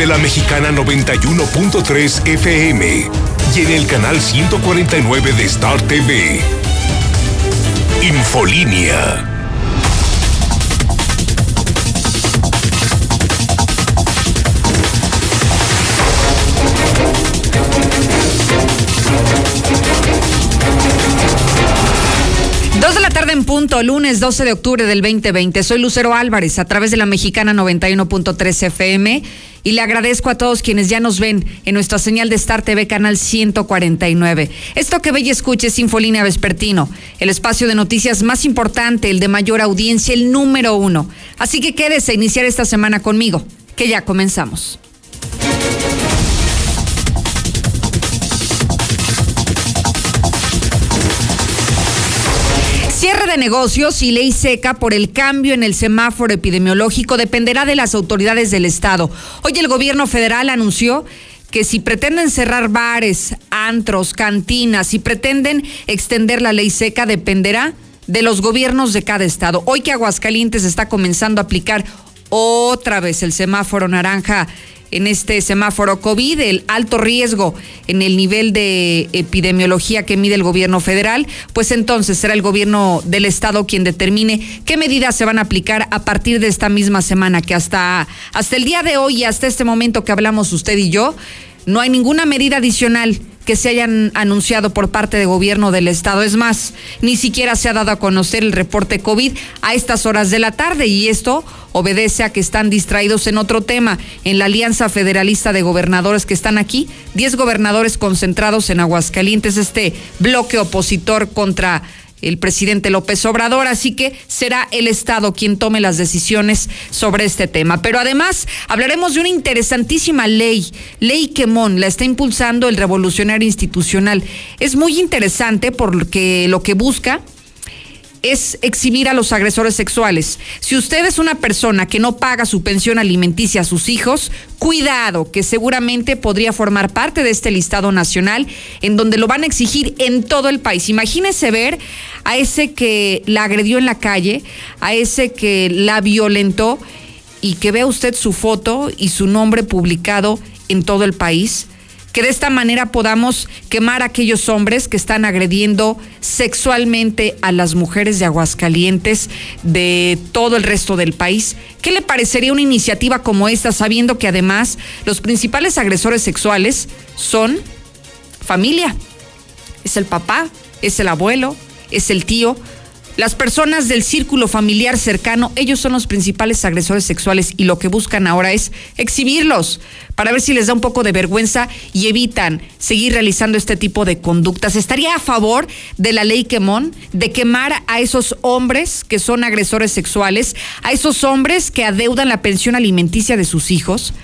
de la Mexicana 91.3 FM y en el canal 149 de Star TV. Infolínea. Dos de la tarde en punto, lunes 12 de octubre del 2020. Soy Lucero Álvarez a través de la mexicana 91.3 FM y le agradezco a todos quienes ya nos ven en nuestra señal de Star TV canal 149. Esto que ve y escuche es Infolínea Vespertino, el espacio de noticias más importante, el de mayor audiencia, el número uno. Así que quédese a iniciar esta semana conmigo, que ya comenzamos. De negocios y ley seca por el cambio en el semáforo epidemiológico dependerá de las autoridades del Estado. Hoy el gobierno federal anunció que si pretenden cerrar bares, antros, cantinas, si pretenden extender la ley seca, dependerá de los gobiernos de cada estado. Hoy que Aguascalientes está comenzando a aplicar otra vez el semáforo naranja en este semáforo COVID, el alto riesgo en el nivel de epidemiología que mide el gobierno federal, pues entonces será el gobierno del estado quien determine qué medidas se van a aplicar a partir de esta misma semana, que hasta, hasta el día de hoy y hasta este momento que hablamos usted y yo, no hay ninguna medida adicional que se hayan anunciado por parte del gobierno del estado. Es más, ni siquiera se ha dado a conocer el reporte COVID a estas horas de la tarde y esto obedece a que están distraídos en otro tema, en la Alianza Federalista de Gobernadores que están aquí, 10 gobernadores concentrados en Aguascalientes, este bloque opositor contra el presidente López Obrador, así que será el Estado quien tome las decisiones sobre este tema. Pero además hablaremos de una interesantísima ley, ley Quemón, la está impulsando el revolucionario institucional. Es muy interesante porque lo que busca es exhibir a los agresores sexuales. Si usted es una persona que no paga su pensión alimenticia a sus hijos, cuidado, que seguramente podría formar parte de este listado nacional en donde lo van a exigir en todo el país. Imagínese ver a ese que la agredió en la calle, a ese que la violentó y que vea usted su foto y su nombre publicado en todo el país que de esta manera podamos quemar a aquellos hombres que están agrediendo sexualmente a las mujeres de Aguascalientes, de todo el resto del país. ¿Qué le parecería una iniciativa como esta, sabiendo que además los principales agresores sexuales son familia? Es el papá, es el abuelo, es el tío. Las personas del círculo familiar cercano, ellos son los principales agresores sexuales y lo que buscan ahora es exhibirlos para ver si les da un poco de vergüenza y evitan seguir realizando este tipo de conductas. ¿Estaría a favor de la ley Quemón de quemar a esos hombres que son agresores sexuales, a esos hombres que adeudan la pensión alimenticia de sus hijos?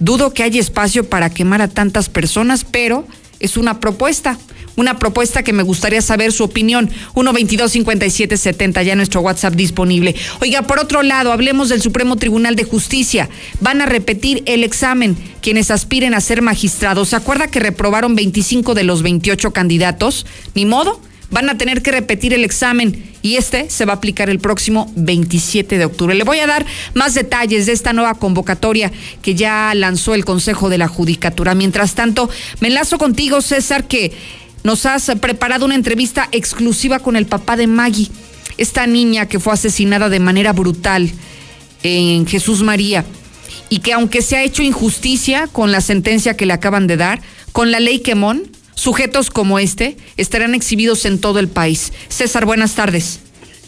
Dudo que haya espacio para quemar a tantas personas, pero es una propuesta una propuesta que me gustaría saber su opinión. 122-5770, ya nuestro WhatsApp disponible. Oiga, por otro lado, hablemos del Supremo Tribunal de Justicia. Van a repetir el examen quienes aspiren a ser magistrados. ¿Se acuerda que reprobaron 25 de los 28 candidatos? Ni modo van a tener que repetir el examen y este se va a aplicar el próximo 27 de octubre. Le voy a dar más detalles de esta nueva convocatoria que ya lanzó el Consejo de la Judicatura. Mientras tanto, me enlazo contigo, César, que nos has preparado una entrevista exclusiva con el papá de Maggie, esta niña que fue asesinada de manera brutal en Jesús María y que aunque se ha hecho injusticia con la sentencia que le acaban de dar, con la ley Quemón, sujetos como este estarán exhibidos en todo el país. César, buenas tardes.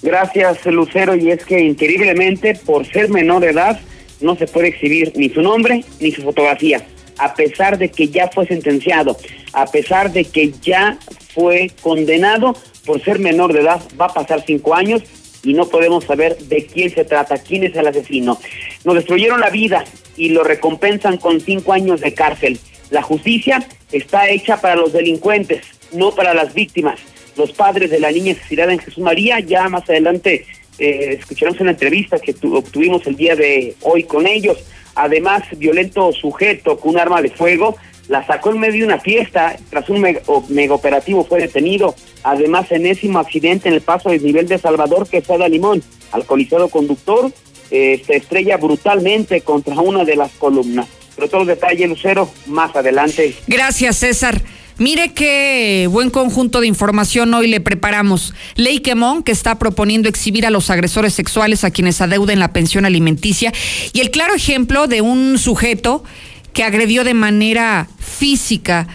Gracias, Lucero. Y es que increíblemente, por ser menor de edad, no se puede exhibir ni su nombre ni su fotografía a pesar de que ya fue sentenciado, a pesar de que ya fue condenado por ser menor de edad, va a pasar cinco años y no podemos saber de quién se trata, quién es el asesino. Nos destruyeron la vida y lo recompensan con cinco años de cárcel. La justicia está hecha para los delincuentes, no para las víctimas. Los padres de la niña asesinada en Jesús María, ya más adelante eh, escucharemos una entrevista que obtuvimos el día de hoy con ellos además violento sujeto con un arma de fuego, la sacó en medio de una fiesta, tras un mega, operativo fue detenido, además enésimo accidente en el paso del nivel de Salvador que fue de Limón, alcoholizado conductor, se estrella brutalmente contra una de las columnas. Pero todos los detalles, Lucero, más adelante. Gracias, César. Mire qué buen conjunto de información hoy le preparamos. Ley Quemón, que está proponiendo exhibir a los agresores sexuales a quienes adeuden la pensión alimenticia. Y el claro ejemplo de un sujeto que agredió de manera física,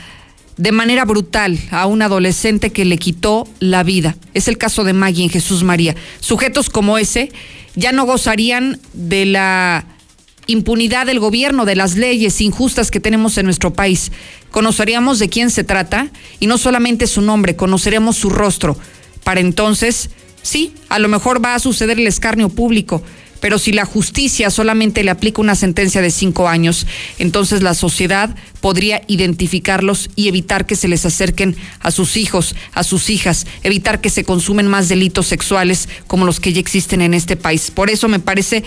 de manera brutal, a un adolescente que le quitó la vida. Es el caso de Maggie en Jesús María. Sujetos como ese ya no gozarían de la impunidad del gobierno, de las leyes injustas que tenemos en nuestro país. Conoceríamos de quién se trata y no solamente su nombre, conoceremos su rostro. Para entonces, sí, a lo mejor va a suceder el escarnio público, pero si la justicia solamente le aplica una sentencia de cinco años, entonces la sociedad podría identificarlos y evitar que se les acerquen a sus hijos, a sus hijas, evitar que se consumen más delitos sexuales como los que ya existen en este país. Por eso me parece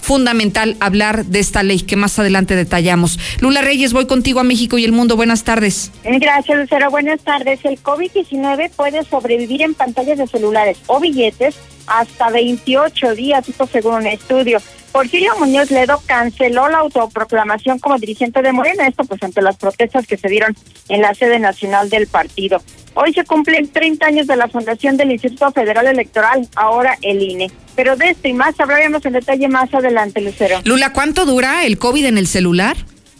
fundamental hablar de esta ley que más adelante detallamos. Lula Reyes, voy contigo a México y el mundo. Buenas tardes. Gracias, Lucero. Buenas tardes. El COVID-19 puede sobrevivir en pantallas de celulares o billetes hasta 28 días, esto según un estudio. Porfirio Muñoz Ledo canceló la autoproclamación como dirigente de Morena, esto pues ante las protestas que se dieron en la sede nacional del partido. Hoy se cumplen 30 años de la fundación del Instituto Federal Electoral, ahora el INE. Pero de esto y más hablaremos en detalle más adelante, Lucero. Lula, ¿cuánto dura el COVID en el celular?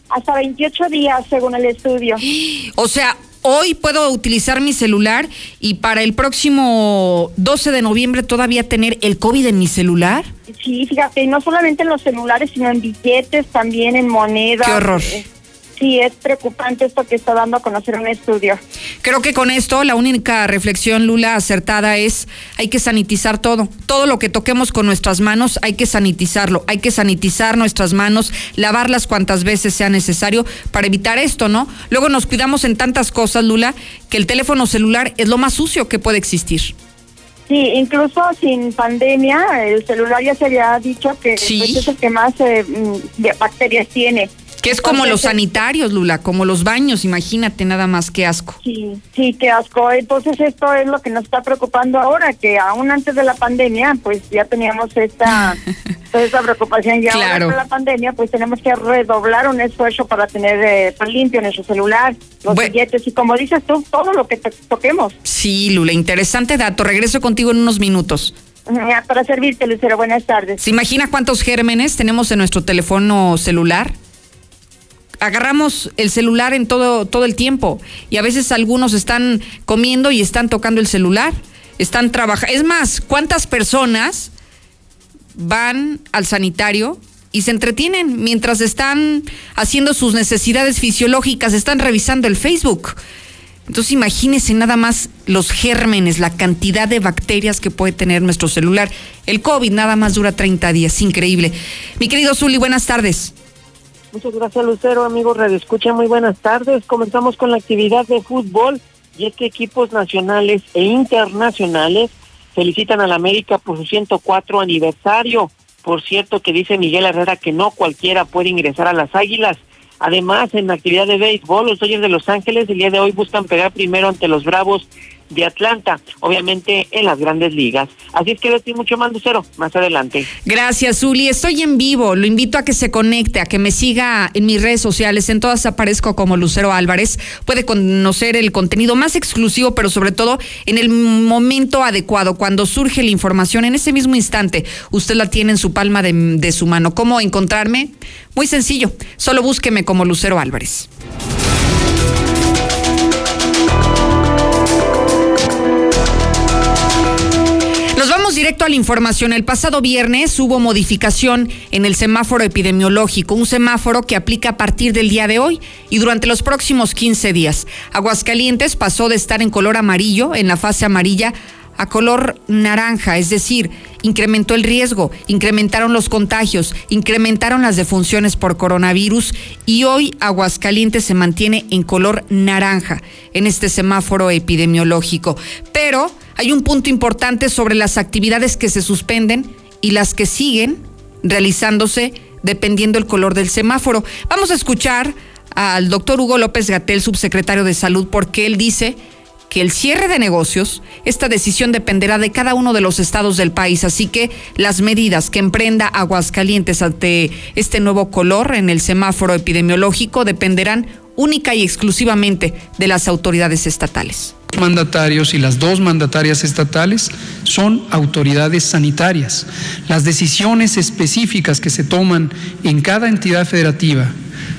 Hasta 28 días, según el estudio. O sea, hoy puedo utilizar mi celular y para el próximo 12 de noviembre todavía tener el COVID en mi celular. Sí, fíjate, no solamente en los celulares, sino en billetes, también en monedas. Qué horror. Eh, sí, es preocupante esto que está dando a conocer un estudio. Creo que con esto la única reflexión, Lula, acertada es hay que sanitizar todo. Todo lo que toquemos con nuestras manos hay que sanitizarlo. Hay que sanitizar nuestras manos, lavarlas cuantas veces sea necesario para evitar esto, ¿no? Luego nos cuidamos en tantas cosas, Lula, que el teléfono celular es lo más sucio que puede existir. Sí, incluso sin pandemia, el celular ya se había dicho que Sí. pues, es el que más eh, mm, bacterias tiene. Que es como los sanitarios, Lula, como los baños, imagínate nada más qué asco. Sí, sí, qué asco. Entonces esto es lo que nos está preocupando ahora, que aún antes de la pandemia, pues ya teníamos esta, toda esta preocupación. Y Claro. ahora con la pandemia, pues tenemos que redoblar un esfuerzo para tener eh, pues, limpio nuestro celular, los Bueno. billetes y como dices tú, todo lo que to- toquemos. Sí, Lula, interesante dato. Regreso contigo en unos minutos. Ya, Para servirte, Lucero, buenas tardes. ¿Se imagina cuántos gérmenes tenemos en nuestro teléfono celular? Agarramos el celular en todo, todo el tiempo y a veces algunos están comiendo y están tocando el celular, están trabajando. Es más, ¿cuántas personas van al sanitario y se entretienen mientras están haciendo sus necesidades fisiológicas, están revisando el Facebook? Entonces imagínense nada más los gérmenes, la cantidad de bacterias que puede tener nuestro celular. El COVID nada más dura 30 días, increíble. Mi querido Zuli, buenas tardes. Muchas gracias, Lucero. Amigos, Radio Escucha, muy buenas tardes. Comenzamos con la actividad de fútbol y es que equipos nacionales e internacionales felicitan a la América por su 104 aniversario. Por cierto, que dice Miguel Herrera que no cualquiera puede ingresar a las Águilas. Además, en la actividad de béisbol, los Dodgers de Los Ángeles el día de hoy buscan pegar primero ante los Bravos de Atlanta, obviamente en las grandes ligas. Así es que les doy mucho más, Lucero, más adelante. Gracias, Zuli. Estoy en vivo. Lo invito a que se conecte, a que me siga en mis redes sociales. En todas aparezco como Lucero Álvarez. Puede conocer el contenido más exclusivo, pero sobre todo en el momento adecuado, cuando surge la información, en ese mismo instante, usted la tiene en su palma de, de su mano. ¿Cómo encontrarme? Muy sencillo. Solo búsqueme como Lucero Álvarez. Directo a la información. El pasado viernes hubo modificación en el semáforo epidemiológico, un semáforo que aplica a partir del día de hoy y durante los próximos 15 días. Aguascalientes pasó de estar en color amarillo, en la fase amarilla, a color naranja, es decir, incrementó el riesgo, incrementaron los contagios, incrementaron las defunciones por coronavirus y hoy Aguascalientes se mantiene en color naranja en este semáforo epidemiológico. Pero hay un punto importante sobre las actividades que se suspenden y las que siguen realizándose dependiendo el color del semáforo. Vamos a escuchar al doctor Hugo López Gatel, subsecretario de Salud, porque él dice que el cierre de negocios, esta decisión dependerá de cada uno de los estados del país, así que las medidas que emprenda Aguascalientes ante este nuevo color en el semáforo epidemiológico dependerán única y exclusivamente de las autoridades estatales. Mandatarios y las dos mandatarias estatales son autoridades sanitarias. Las decisiones específicas que se toman en cada entidad federativa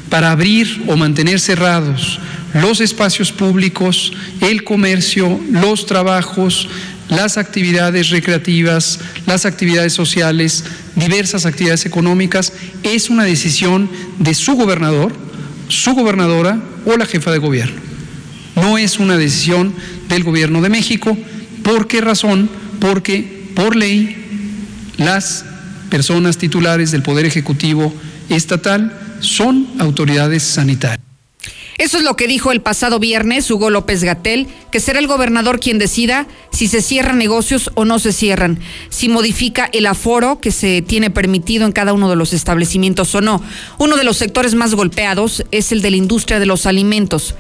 para abrir o mantener cerrados los espacios públicos, el comercio, los trabajos, las actividades recreativas, las actividades sociales, diversas actividades económicas, es una decisión de su gobernador, su gobernadora o la jefa de gobierno. No es una decisión del gobierno de México. ¿Por qué razón? Porque por ley las personas titulares del Poder Ejecutivo Estatal son autoridades sanitarias. Eso es lo que dijo el pasado viernes Hugo López Gatel, que será el gobernador quien decida si se cierran negocios o no se cierran, si modifica el aforo que se tiene permitido en cada uno de los establecimientos o no. Uno de los sectores más golpeados es el de la industria de los alimentos.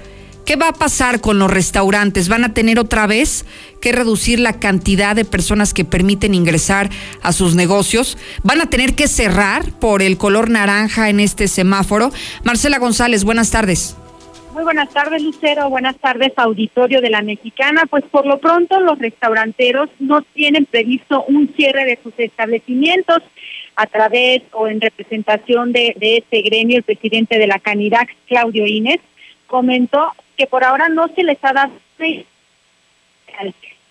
¿Qué va a pasar con los restaurantes? ¿Van a tener otra vez que reducir la cantidad de personas que permiten ingresar a sus negocios? ¿Van a tener que cerrar por el color naranja en este semáforo? Marcela González, buenas tardes. Muy buenas tardes, Lucero. Buenas tardes, auditorio de la Mexicana. Pues por lo pronto los restauranteros no tienen previsto un cierre de sus establecimientos a través o en representación de, este gremio, el presidente de la Canirac, Claudio Inés, comentó que por ahora no se les ha dado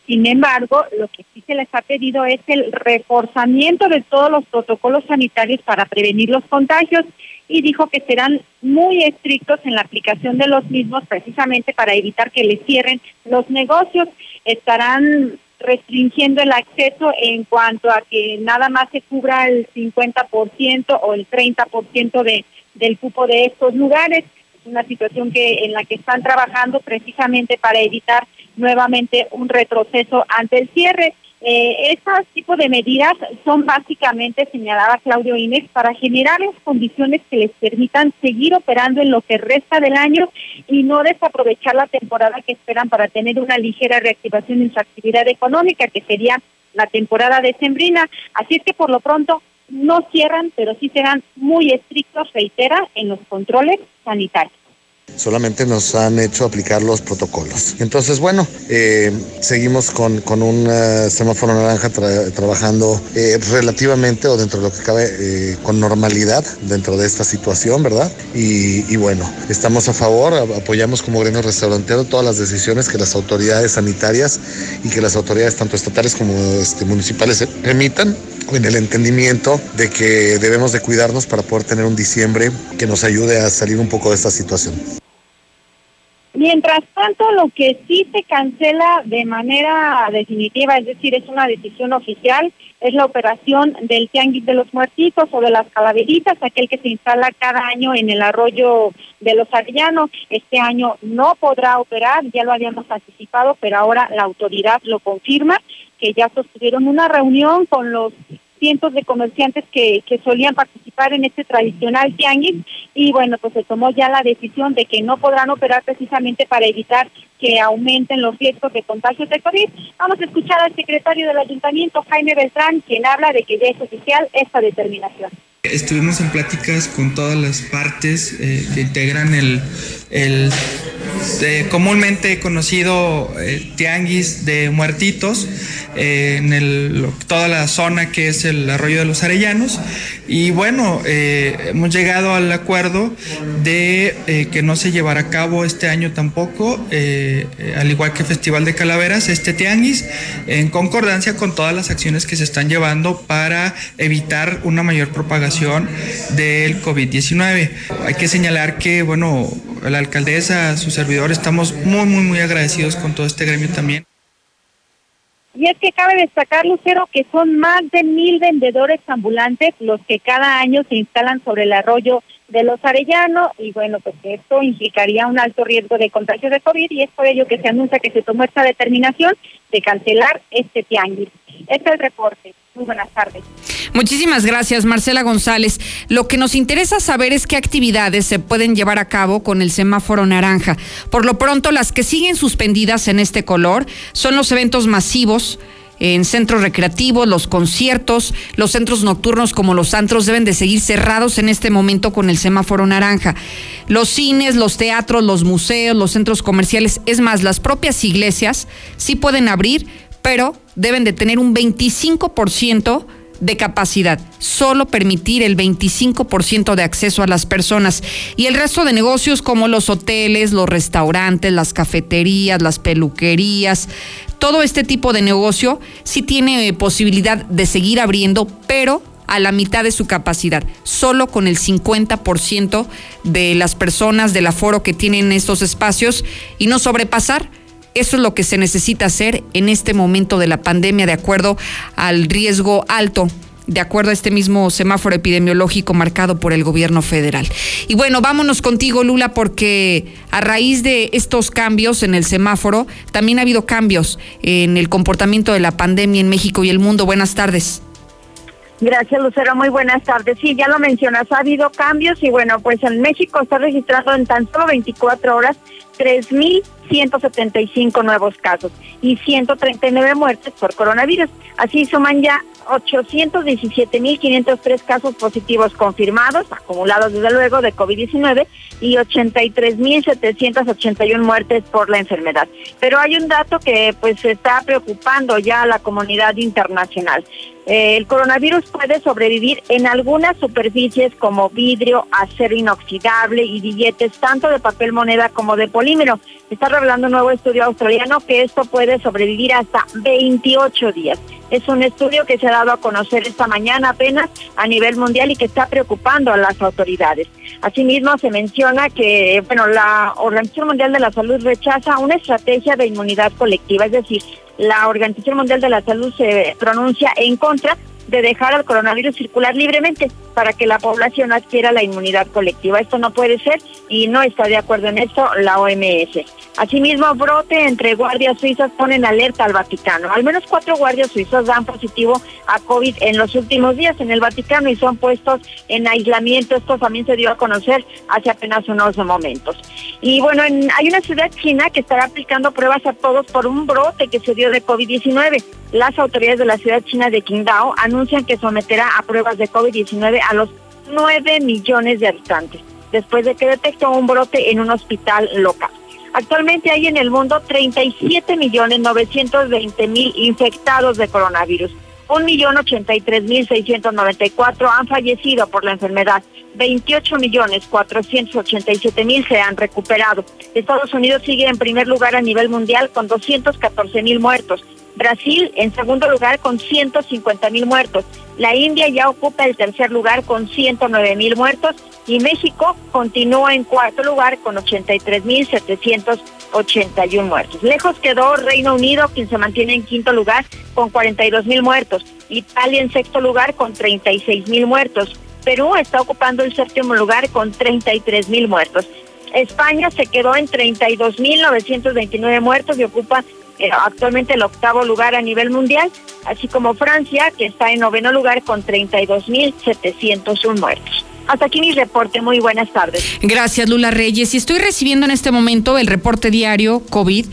sin embargo, lo que sí se les ha pedido es el reforzamiento de todos los protocolos sanitarios para prevenir los contagios y dijo que serán muy estrictos en la aplicación de los mismos precisamente para evitar que les cierren los negocios. Estarán restringiendo el acceso en cuanto a que nada más se cubra el 50% o el 30% de, del cupo de estos lugares. Una situación que en la que están trabajando precisamente para evitar nuevamente un retroceso ante el cierre. Eh, estos tipos de medidas son básicamente, señalaba Claudio Inés, para generar las condiciones que les permitan seguir operando en lo que resta del año y no desaprovechar la temporada que esperan para tener una ligera reactivación en su actividad económica, que sería la temporada decembrina. Así es que por lo pronto no cierran, pero sí serán muy estrictos, reitera, en los controles sanitarios solamente nos han hecho aplicar los protocolos. Entonces, bueno, eh, seguimos con, con un uh, semáforo naranja trabajando eh, relativamente o dentro de lo que cabe eh, con normalidad dentro de esta situación, ¿verdad? Y, y bueno, estamos a favor, apoyamos como gremio restaurantero todas las decisiones que las autoridades sanitarias y que las autoridades tanto estatales como este, municipales emitan en el entendimiento de que debemos de cuidarnos para poder tener un diciembre que nos ayude a salir un poco de esta situación. Mientras tanto, lo que sí se cancela de manera definitiva, es decir, es una decisión oficial, es la operación del Tianguis de los Muertitos o de las Calaveritas, aquel que se instala cada año en el arroyo de los Arellanos. Este año no podrá operar, ya lo habíamos anticipado, pero ahora la autoridad lo confirma, que ya sostuvieron una reunión con los cientos de comerciantes que, que solían participar en este tradicional tianguis y bueno, pues se tomó ya la decisión de que no podrán operar precisamente para evitar que aumenten los riesgos de contagios de COVID. Vamos a escuchar al secretario del ayuntamiento, Jaime Beltrán, quien habla de que ya es oficial esta determinación. Estuvimos en pláticas con todas las partes eh, que integran el, eh, comúnmente conocido eh, tianguis de muertitos en toda la zona que es el arroyo de los Arellanos. Y bueno hemos llegado al acuerdo de que no se llevará a cabo este año tampoco al igual que Festival de Calaveras este tianguis en concordancia con todas las acciones que se están llevando para evitar una mayor propagación del COVID-19 hay que señalar que bueno la alcaldesa, su servidor, estamos muy, muy, muy agradecidos con todo este gremio también. Y es que cabe destacar, Lucero, que son más de mil vendedores ambulantes los que cada año se instalan sobre el arroyo de los Arellano y bueno, pues esto implicaría un alto riesgo de contagio de COVID y es por ello que se anuncia que se tomó esta determinación de cancelar este tianguis. Este es el reporte. Muy buenas tardes. Muchísimas gracias, Marcela González. Lo que nos interesa saber es qué actividades se pueden llevar a cabo con el semáforo naranja. Por lo pronto, las que siguen suspendidas en este color son los eventos masivos, en centros recreativos, los conciertos, los centros nocturnos como los antros deben de seguir cerrados en este momento con el semáforo naranja. Los cines, los teatros, los museos, los centros comerciales, es más, las propias iglesias sí pueden abrir, pero deben de tener un 25% de capacidad, solo permitir el 25% de acceso a las personas. Y el resto de negocios como los hoteles, los restaurantes, las cafeterías, las peluquerías, todo este tipo de negocio sí tiene posibilidad de seguir abriendo, pero a la mitad de su capacidad, solo con el 50% de las personas del aforo que tienen estos espacios y no sobrepasar eso es lo que se necesita hacer en este momento de la pandemia de acuerdo al riesgo alto de acuerdo a este mismo semáforo epidemiológico marcado por el gobierno federal. Y bueno, vámonos contigo, Lula, porque a raíz de estos cambios en el semáforo, también ha habido cambios en el comportamiento de la pandemia en México y el mundo. Buenas tardes. Gracias, Lucero. Muy buenas tardes. Sí, ya lo mencionas, ha habido cambios y bueno, pues en México está registrado en tan solo 24 horas 3.175 nuevos casos y 139 muertes por coronavirus. Así suman ya 817.503 casos positivos confirmados, acumulados desde luego de COVID-19 y 83.781 muertes por la enfermedad. Pero hay un dato que pues está preocupando ya a la comunidad internacional. Eh, el coronavirus puede sobrevivir en algunas superficies como vidrio, acero inoxidable y billetes tanto de papel moneda como de polímero. Está revelando un nuevo estudio australiano que esto puede sobrevivir hasta 28 días. Es un estudio que se ha dado a conocer esta mañana apenas a nivel mundial y que está preocupando a las autoridades. Asimismo, se menciona que, bueno, la Organización Mundial de la Salud rechaza una estrategia de inmunidad colectiva, es decir, la Organización Mundial de la Salud se pronuncia en contra de dejar al coronavirus circular libremente para que la población adquiera la inmunidad colectiva. Esto no puede ser y no está de acuerdo en esto la OMS. Asimismo, brote entre guardias suizas ponen alerta al Vaticano. Al menos cuatro guardias suizos dan positivo a COVID en los últimos días en el Vaticano y son puestos en aislamiento. Esto también se dio a conocer hace apenas unos momentos. Y bueno, hay una ciudad china que estará aplicando pruebas a todos por un brote que se dio de COVID-19. Las autoridades de la ciudad china de Qingdao anuncian que someterá a pruebas de COVID-19 a los 9 millones de habitantes, después de que detectó un brote en un hospital local. Actualmente hay en el mundo 37 millones 920 mil infectados de coronavirus. Un millón ochenta y tres mil seiscientos noventa y cuatro han fallecido por la enfermedad. 28 millones 487 mil se han recuperado. Estados Unidos sigue en primer lugar a nivel mundial con 214 mil muertos. Brasil en segundo lugar con 150 mil muertos. La India ya ocupa el tercer lugar con 109 mil muertos y México continúa en cuarto lugar con 83 mil 781 muertos. Lejos quedó Reino Unido, quien se mantiene en quinto lugar con 42 mil muertos. Italia en sexto lugar con 36 mil muertos. Perú está ocupando el séptimo lugar con 33 mil muertos. España se quedó en 32.929 muertos y ocupa eh, actualmente el octavo lugar a nivel mundial, así como Francia, que está en noveno lugar con 32.701 muertos. Hasta aquí mi reporte. Muy buenas tardes. Gracias, Lula Reyes. Y estoy recibiendo en este momento el reporte diario COVID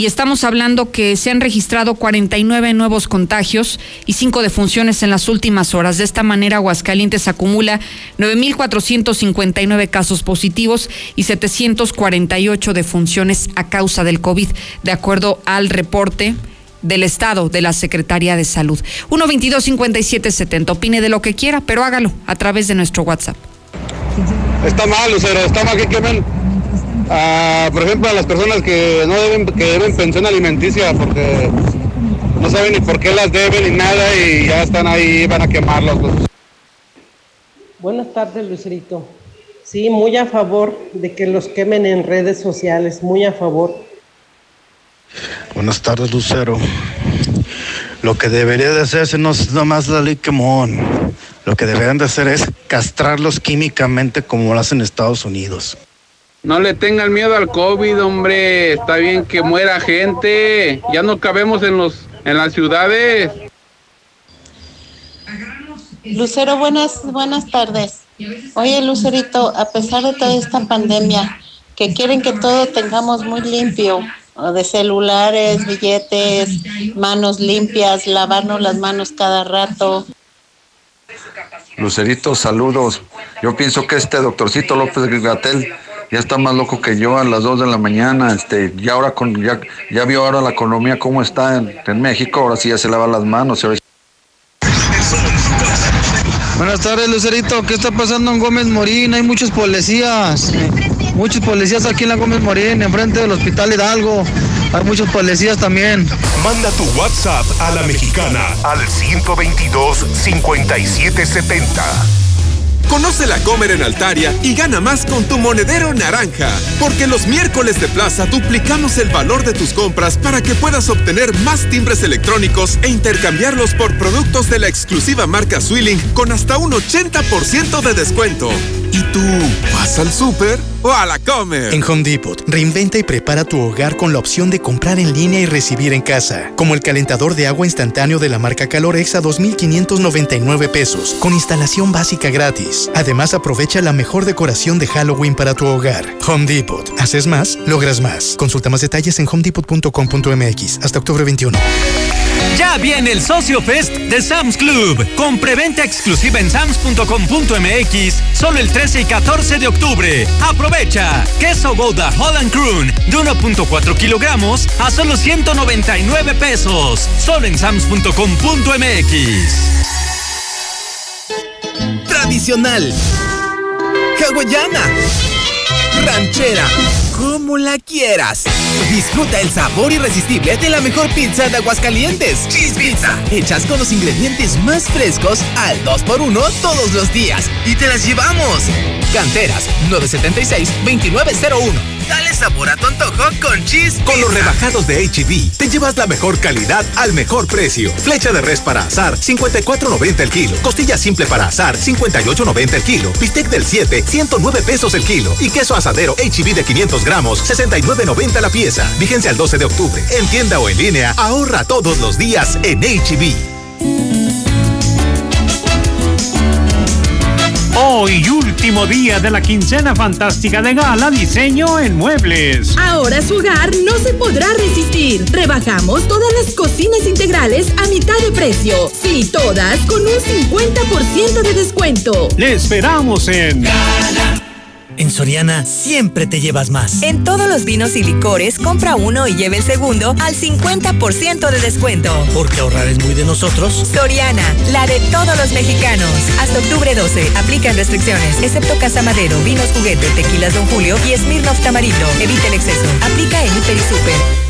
y estamos hablando que se han registrado 49 nuevos contagios y 5 defunciones en las últimas horas. De esta manera, Aguascalientes acumula 9.459 casos positivos y 748 defunciones a causa del COVID, de acuerdo al reporte del Estado de la Secretaría de Salud. 122-5770. Opine de lo que quiera, pero hágalo a través de nuestro WhatsApp. Está mal, Lucero, está mal que quemen por ejemplo, a las personas que no deben, que deben pensión alimenticia porque no saben ni por qué las deben ni nada y ya están ahí, van a quemarlos. Pues. Buenas tardes, Lucerito. Sí, muy a favor de que los quemen en redes sociales, muy a favor. Buenas tardes, Lucero. Lo que debería de hacerse no es nomás la ley quemón. Lo que deberían de hacer es castrarlos químicamente como lo hacen en Estados Unidos. No le tengan miedo al COVID, hombre. Está bien que muera gente. Ya no cabemos en los en las ciudades. Lucero, buenas buenas tardes. Oye, Lucerito, a pesar de toda esta pandemia, que quieren que todo tengamos muy limpio, de celulares, billetes, manos limpias, lavarnos las manos cada rato. Lucerito, saludos. Yo pienso que este doctorcito López Gatel ya está más loco que yo a las 2 de la mañana. Este, ya ahora con, ya, ya vio ahora la economía cómo está en, en México, ahora sí ya se lava las manos. Buenas tardes, Lucerito. ¿Qué está pasando en Gómez Morín? Hay muchos policías. Muchos policías aquí en la Gómez Morín, enfrente del Hospital Hidalgo. Hay muchos policías también. Manda tu WhatsApp a la mexicana al 122 5770. Conoce la Comer en Altaria y gana más con tu monedero naranja. Porque los miércoles de plaza duplicamos el valor de tus compras para que puedas obtener más timbres electrónicos e intercambiarlos por productos de la exclusiva marca Swilling con hasta un 80% de descuento. ¿Y tú vas al súper o a la Comer? En Home Depot, reinventa y prepara tu hogar con la opción de comprar en línea y recibir en casa. Como el calentador de agua instantáneo de la marca Calorex a 2,599 pesos, con instalación básica gratis. Además, aprovecha la mejor decoración de Halloween para tu hogar. Home Depot. Haces más, logras más. Consulta más detalles en homedepot.com.mx hasta octubre 21. Ya viene el Socio Fest de Sam's Club, con preventa exclusiva en sams.com.mx, solo el 13 y 14 de octubre. Aprovecha. Queso Gouda Holland Croon de 1.4 kilogramos a solo 199 pesos, solo en sams.com.mx. Tradicional. Hawaiana. Ranchera. Como la quieras. Disfruta el sabor irresistible de la mejor pizza de Aguascalientes. Cheese Pizza. Hechas con los ingredientes más frescos al 2x1 todos los días. Y te las llevamos. Canteras 976-2901. Dale sabor a tu antojo con Cheese Pizza. Con los rebajados de HB, te llevas la mejor calidad al mejor precio. Flecha de res para asar, 54.90 el kilo. Costilla simple para asar, 58.90 el kilo. Bistec del 7, 109 pesos el kilo. Y queso asadero HB de 500 gramos, 69.90 la pieza. Vigencia al 12 de octubre. En tienda o en línea, ahorra todos los días en HB. Hoy, último día de la quincena fantástica de Gala Diseño en Muebles. Ahora su hogar no se podrá resistir. Rebajamos todas las cocinas integrales a mitad de precio. Sí, todas con un 50% de descuento. Le esperamos en Gala. En Soriana siempre te llevas más. En todos los vinos y licores, compra uno y lleve el segundo al 50% de descuento. Porque ahorrar es muy de nosotros. Soriana, la de todos los mexicanos. Hasta octubre 12, aplican restricciones, excepto Casa Madero, Vinos Juguete, Tequilas Don Julio y Smirnoff Tamarindo. Evita el exceso. Aplica en Hiper y Super.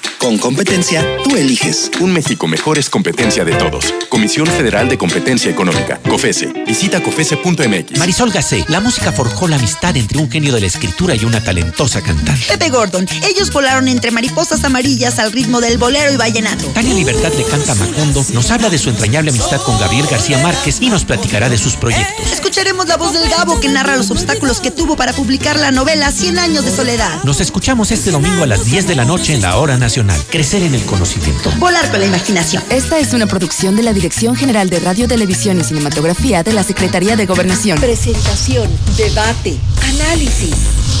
Con competencia, tú eliges. Un México mejor es competencia de todos. Comisión Federal de Competencia Económica, COFESE. Visita COFESE.mx. Marisol Gacé, la música forjó la amistad entre un genio de la escritura y una talentosa cantante. Pepe Gordon, ellos volaron entre mariposas amarillas al ritmo del bolero y vallenato. Tania Libertad le canta a Macondo, nos habla de su entrañable amistad con Gabriel García Márquez y nos platicará de sus proyectos. Escucharemos la voz del Gabo que narra los obstáculos que tuvo para publicar la novela 100 años de soledad. Nos escuchamos este domingo a las 10 de la noche en la Hora Nacional. Crecer en el conocimiento. Volar con la imaginación. Esta es una producción de la Dirección General de Radio, Televisión y Cinematografía de la Secretaría de Gobernación. Presentación, debate, análisis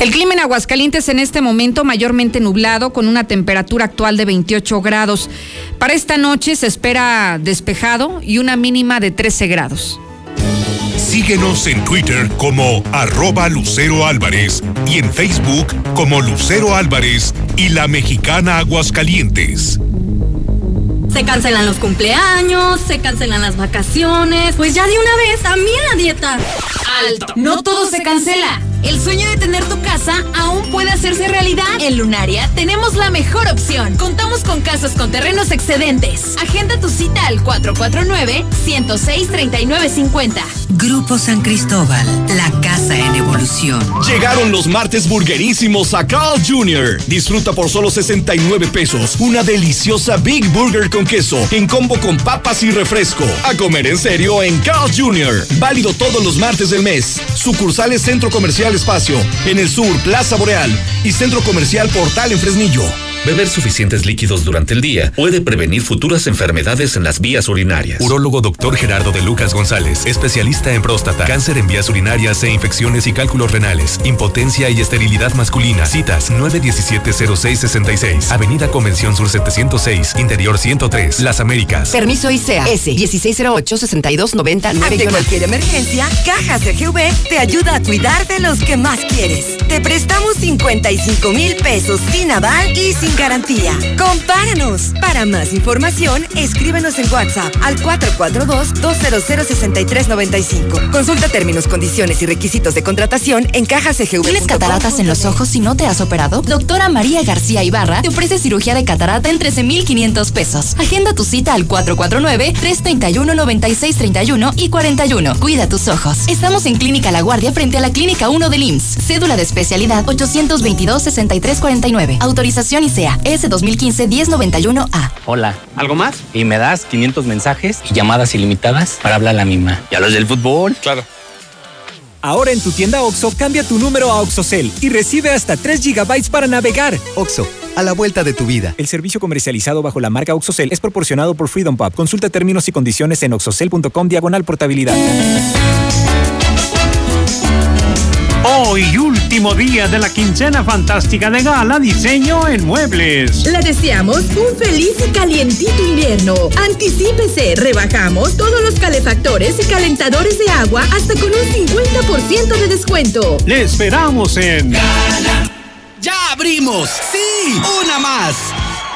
El clima en Aguascalientes en este momento mayormente nublado con una temperatura actual de 28 grados. Para esta noche se espera despejado y una mínima de 13 grados. Síguenos en Twitter como arroba Lucero Álvarez y en Facebook como Lucero Álvarez y la mexicana Aguascalientes. Se cancelan los cumpleaños, se cancelan las vacaciones. Pues ya de una vez, también la dieta. Alto. No todo se cancela. El sueño de tener tu casa aún puede hacerse realidad. En Lunaria tenemos la mejor opción. Contamos con casas con terrenos excedentes. Agenda tu cita al 449-106-3950. Grupo San Cristóbal, la casa en evolución. Llegaron los martes burgerísimos a Carl Jr. Disfruta por solo 69 pesos una deliciosa Big Burger con queso en combo con papas y refresco. A comer en serio en Carl Jr. Válido todos los martes del mes. Sucursales Centro Comercial Espacio, en el sur, Plaza Boreal y Centro Comercial Portal en Fresnillo. Beber suficientes líquidos durante el día puede prevenir futuras enfermedades en las vías urinarias. Urólogo Dr. Gerardo de Lucas González, especialista en próstata, cáncer en vías urinarias e infecciones y cálculos renales, impotencia y esterilidad masculina. Citas 917-0666, Avenida Convención Sur 706, Interior 103, Las Américas. Permiso ICEA S 1608-6299. Ante cualquier emergencia, Cajas de GV te ayuda a cuidar de los que más quieres. Te prestamos 55 mil pesos sin aval y sin garantía. Compáranos. Para más información, escríbenos en WhatsApp al 442-200-6395. Consulta términos, condiciones y requisitos de contratación en CajasCGV. ¿Tienes cataratas en los ojos si no te has operado? Doctora María García Ibarra te ofrece cirugía de catarata en 13,500 pesos. Agenda tu cita al 449-331-9631 y 41. Cuida tus ojos. Estamos en Clínica La Guardia frente a la Clínica 1 del IMSS. Cédula de especialidad 822-6349. Autorización ICEA S 2015-1091A. Hola. ¿Algo más? Y me das 500 mensajes y llamadas ilimitadas para hablar a la misma. ¿Y a los del fútbol? Claro. Ahora en tu tienda OXO, cambia tu número a OXOCEL y recibe hasta 3 GB para navegar. OXO, a la vuelta de tu vida. El servicio comercializado bajo la marca OXOCEL es proporcionado por Freedom Pub. Consulta términos y condiciones en oxocel.com diagonal portabilidad. Hoy, último día de la quincena fantástica de Gala Diseño en Muebles. Le deseamos un feliz y calientito invierno. Anticípese, rebajamos todos los calefactores y calentadores de agua hasta con un 50% de descuento. Le esperamos en Gala. ¡Ya abrimos! ¡Sí! ¡Una más!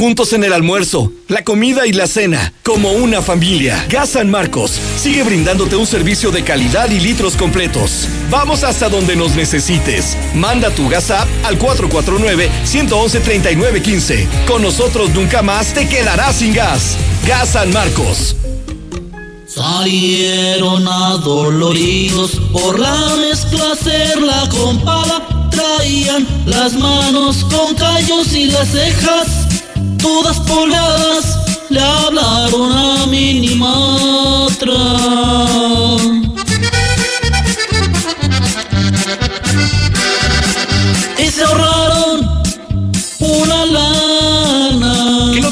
Juntos en el almuerzo, la comida y la cena, como una familia. Gas San Marcos sigue brindándote un servicio de calidad y litros completos. Vamos hasta donde nos necesites. Manda tu gas app al 449-111-3915. Con nosotros nunca más te quedarás sin gas. Gas San Marcos. Salieron adoloridos por la mezcla hacerla con pala. Traían las manos con callos y las cejas todas pobladas. Le hablaron a Minimatra. Y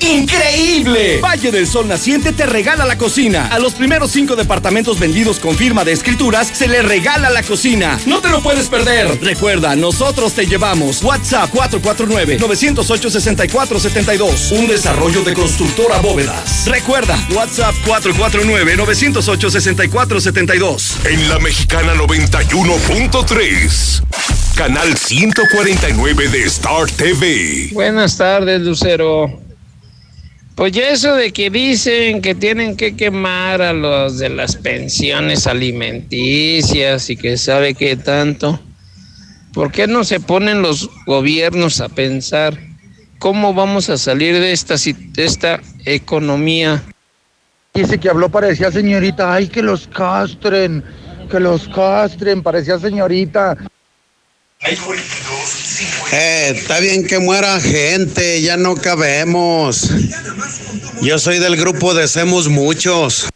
¡Increíble! Valle del Sol Naciente te regala la cocina. A los primeros cinco departamentos vendidos con firma de escrituras se le regala la cocina. No te lo puedes perder. Recuerda, nosotros te llevamos. WhatsApp 449-908-6472. Un desarrollo de constructora bóvedas. Recuerda, WhatsApp 449-908-6472. En la mexicana 91.3. Canal 149 de Star TV. Buenas tardes, Lucero. Pues ya eso de que dicen que tienen que quemar a los de las pensiones alimenticias y que sabe qué tanto, ¿por qué no se ponen los gobiernos a pensar cómo vamos a salir de esta, de esta economía? Dice que habló, parecía señorita, ay, que los castren, que los castren, parecía señorita. Eh, está bien que muera gente, ya no cabemos. Yo soy del grupo de Semos Muchos.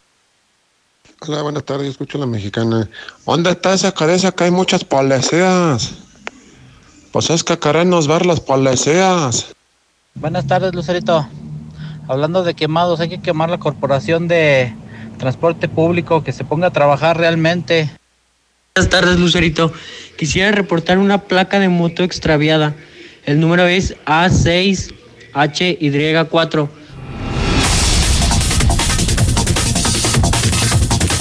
Hola, buenas tardes, escucho a la mexicana. ¿Dónde está esa cabeza? Que hay muchas policías. Pues es que queremos ver las policías. Buenas tardes, Lucerito. Hablando de quemados, hay que quemar la corporación de transporte público, que se ponga a trabajar realmente. Buenas tardes, Lucerito. Quisiera reportar una placa de moto extraviada. El número es A6HY4.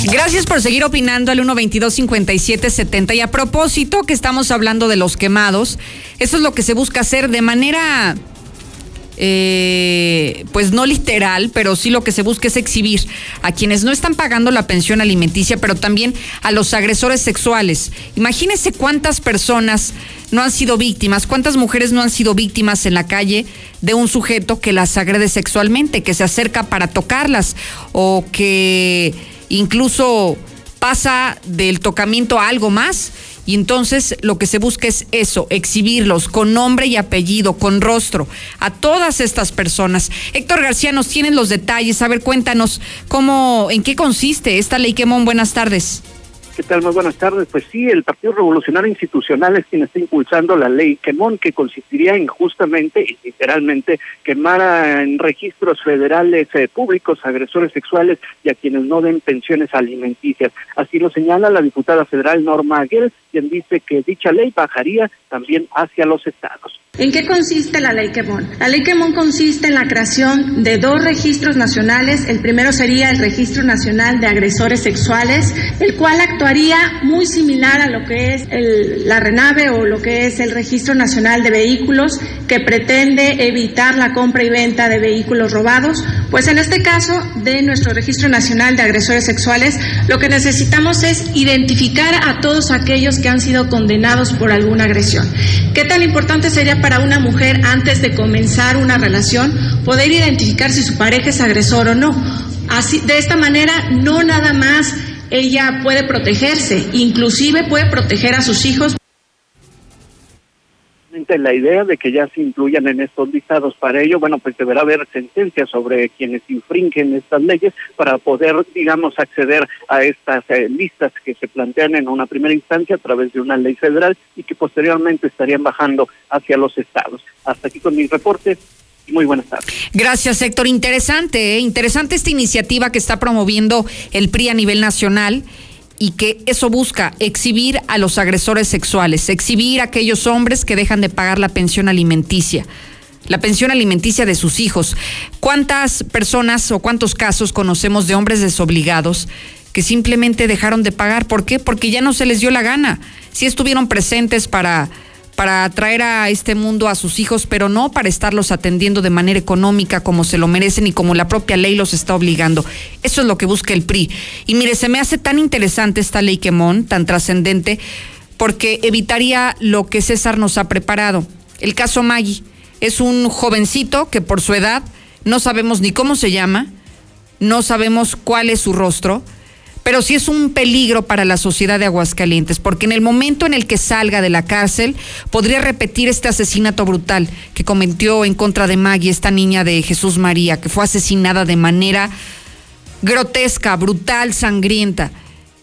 Gracias por seguir opinando al 122-5770. Y a propósito que estamos hablando de los quemados, eso es lo que se busca hacer de manera eh, pues no literal, pero sí lo que se busca es exhibir a quienes no están pagando la pensión alimenticia, pero también a los agresores sexuales. Imagínense cuántas personas no han sido víctimas, cuántas mujeres no han sido víctimas en la calle de un sujeto que las agrede sexualmente, que se acerca para tocarlas o que incluso pasa del tocamiento a algo más y entonces lo que se busca es eso, exhibirlos con nombre y apellido, con rostro, a todas estas personas. Héctor García nos tiene los detalles. A ver, cuéntanos cómo, en qué consiste esta ley Quemón. Buenas tardes. ¿Qué tal? Muy buenas tardes. Pues sí, el Partido Revolucionario Institucional es quien está impulsando la ley Quemón, que consistiría en justamente y literalmente quemar en registros federales eh, públicos agresores sexuales y a quienes no den pensiones alimenticias. Así lo señala la diputada federal Norma Aguel, quien dice que dicha ley bajaría también hacia los estados. ¿En qué consiste la ley Quemón? La ley Quemón consiste en la creación de dos registros nacionales. El primero sería el Registro Nacional de Agresores Sexuales, el cual actuaría muy similar a lo que es el, la RENAVE o lo que es el Registro Nacional de Vehículos, que pretende evitar la compra y venta de vehículos robados. Pues en este caso de nuestro Registro Nacional de Agresores Sexuales, lo que necesitamos es identificar a todos aquellos que han sido condenados por alguna agresión. ¿Qué tan importante sería para una mujer antes de comenzar una relación poder identificar si su pareja es agresor o no? Así, de esta manera, no nada más ella puede protegerse, inclusive puede proteger a sus hijos la idea de que ya se incluyan en estos listados. Para ello, bueno, pues deberá haber sentencias sobre quienes infringen estas leyes para poder, digamos, acceder a estas eh, listas que se plantean en una primera instancia a través de una ley federal y que posteriormente estarían bajando hacia los estados. Hasta aquí con mi reporte. Muy buenas tardes. Gracias, Héctor. Interesante, ¿eh? interesante esta iniciativa que está promoviendo el PRI a nivel nacional y que eso busca exhibir a los agresores sexuales, exhibir a aquellos hombres que dejan de pagar la pensión alimenticia, la pensión alimenticia de sus hijos. ¿Cuántas personas o cuántos casos conocemos de hombres desobligados que simplemente dejaron de pagar? ¿Por qué? Porque ya no se les dio la gana. Si estuvieron presentes para para traer a este mundo a sus hijos, pero no para estarlos atendiendo de manera económica como se lo merecen y como la propia ley los está obligando. Eso es lo que busca el PRI. Y mire, se me hace tan interesante esta ley Quemón, tan trascendente, porque evitaría lo que César nos ha preparado. El caso Maggie es un jovencito que por su edad no sabemos ni cómo se llama, no sabemos cuál es su rostro, pero sí es un peligro para la sociedad de Aguascalientes, porque en el momento en el que salga de la cárcel podría repetir este asesinato brutal que cometió en contra de Maggie, esta niña de Jesús María, que fue asesinada de manera grotesca, brutal, sangrienta.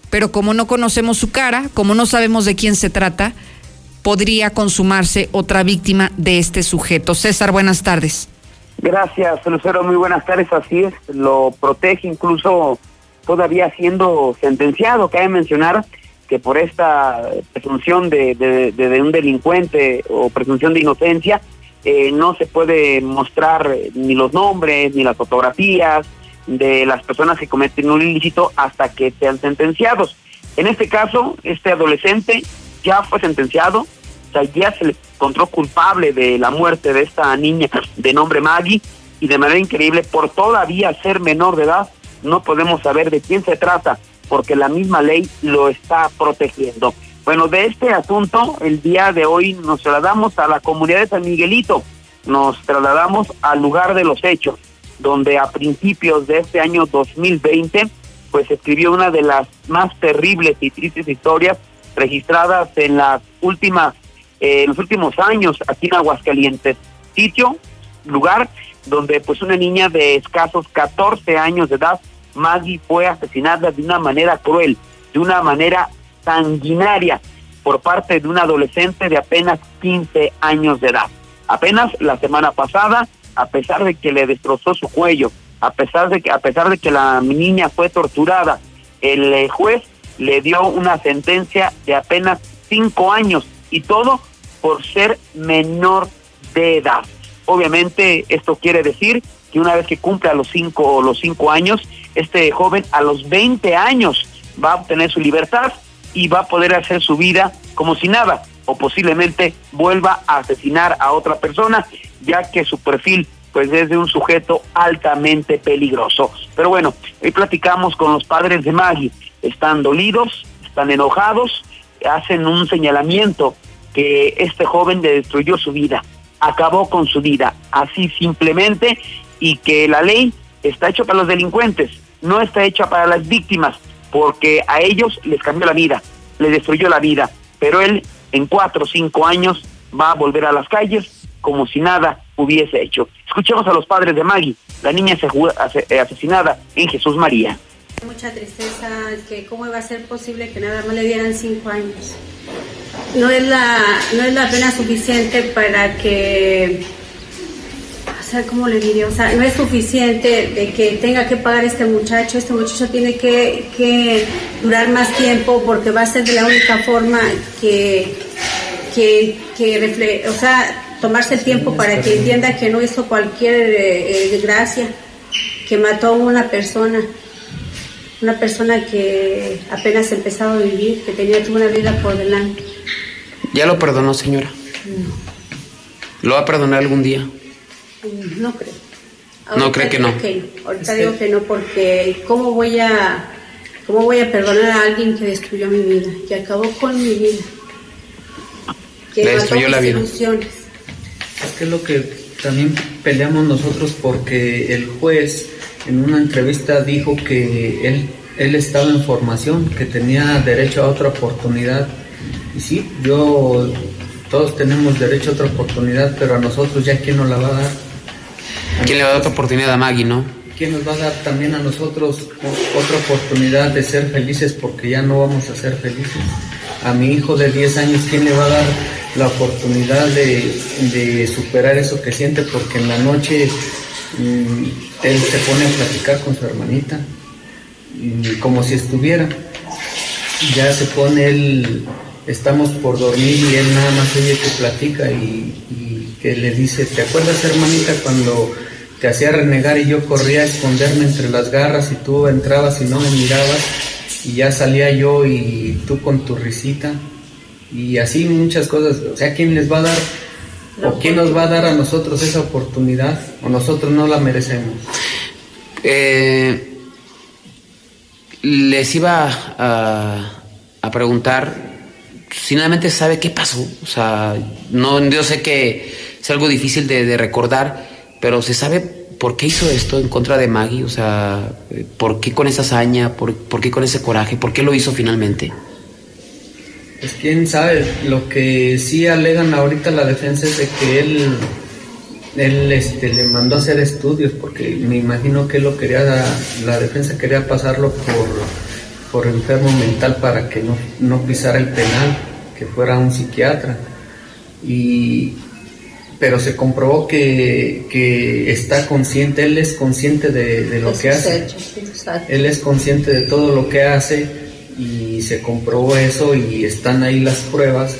Pero como no conocemos su cara, como no sabemos de quién se trata, podría consumarse otra víctima de este sujeto. César, buenas tardes. Gracias, Lucero. Muy buenas tardes. Así es, lo protege incluso todavía siendo sentenciado. Cabe mencionar que por esta presunción de, un delincuente o presunción de inocencia, eh, no se puede mostrar ni los nombres ni las fotografías de las personas que cometen un ilícito hasta que sean sentenciados. En este caso, este adolescente ya fue sentenciado, o sea, ya se le encontró culpable de la muerte de esta niña de nombre Maggie y de manera increíble, por todavía ser menor de edad, no podemos saber de quién se trata, porque la misma ley lo está protegiendo. Bueno, de este asunto, el día de hoy nos trasladamos a la comunidad de San Miguelito, nos trasladamos al lugar de los hechos, donde a principios de este año 2020, pues escribió una de las más terribles y tristes historias registradas en las últimas, eh, los últimos años aquí en Aguascalientes. Sitio, lugar donde pues una niña de escasos 14 años de edad, Maggie, fue asesinada de una manera cruel, de una manera sanguinaria por parte de un adolescente de apenas 15 años de edad. Apenas la semana pasada, a pesar de que le destrozó su cuello, a pesar de que a pesar de que la niña fue torturada, el eh, juez le dio una sentencia de apenas cinco años y todo por ser menor de edad. Obviamente esto quiere decir que una vez que cumple a los cinco los cinco años, este joven a los 20 años va a obtener su libertad y va a poder hacer su vida como si nada o posiblemente vuelva a asesinar a otra persona, ya que su perfil pues es de un sujeto altamente peligroso. Pero bueno, hoy platicamos con los padres de Maggie están dolidos, están enojados, hacen un señalamiento que este joven le destruyó su vida, acabó con su vida, así simplemente, y que la ley está hecha para los delincuentes, no está hecha para las víctimas, porque a ellos les cambió la vida, les destruyó la vida, pero él en cuatro o cinco años va a volver a las calles como si nada hubiese hecho. Escuchemos a los padres de Maggie, la niña asesinada en Jesús María. Mucha tristeza que cómo iba a ser posible que nada más le dieran cinco años. No es la, no es la pena suficiente para que, sea, ¿cómo le diría? O sea, no es suficiente de que tenga que pagar este muchacho. Este muchacho tiene que, que durar más tiempo porque va a ser de la única forma que, que, que o sea, tomarse el tiempo para que entienda que no hizo cualquier eh, desgracia, que mató a una persona una persona que apenas empezaba a vivir, que tenía toda una vida por delante. ¿Ya lo perdonó, señora? No. ¿Lo va a perdonar algún día? No creo. no cree que no. Ahorita digo que no porque ¿cómo voy a cómo voy a perdonar a alguien que destruyó mi vida, que acabó con mi vida? Que Le destruyó la vida. Ilusiones. Es que es lo que también peleamos nosotros porque el juez en una entrevista dijo que él, él estaba en formación, que tenía derecho a otra oportunidad. Y sí, yo, todos tenemos derecho a otra oportunidad, pero a nosotros ya quién nos la va a dar. ¿Quién le va a dar otra oportunidad a Maggie, no? ¿Quién nos va a dar también a nosotros otra oportunidad de ser felices porque ya no vamos a ser felices? A mi hijo de 10 años, ¿quién le va a dar la oportunidad de, superar eso que siente? Porque en la noche Mm, él se pone a platicar con su hermanita, como si estuviera. Ya se pone él, estamos por dormir y él nada más oye que platica y, que le dice, ¿te acuerdas hermanita cuando te hacía renegar y yo corría a esconderme entre las garras y tú entrabas y no me mirabas y ya salía yo y tú con tu risita y así muchas cosas. O sea, ¿quién les va a dar ¿O quién nos va a dar a nosotros esa oportunidad? ¿O nosotros no la merecemos? Eh, les iba a, a, preguntar, finalmente sabe qué pasó. O sea, no, yo sé que es algo difícil de, recordar, pero se sabe ¿por qué hizo esto en contra de Maggie? O sea, ¿por qué con esa hazaña? ¿Por, qué con ese coraje? ¿Por qué lo hizo finalmente? Pues quién sabe, lo que sí alegan ahorita la defensa es de que él, él este, le mandó a hacer estudios, porque me imagino que lo quería, la defensa quería pasarlo por, por enfermo mental para que no, no pisara el penal, que fuera un psiquiatra. Y, pero se comprobó que, que está consciente, él es consciente de, de lo De que hace. Él es consciente de todo lo que hace y se comprobó eso y están ahí las pruebas.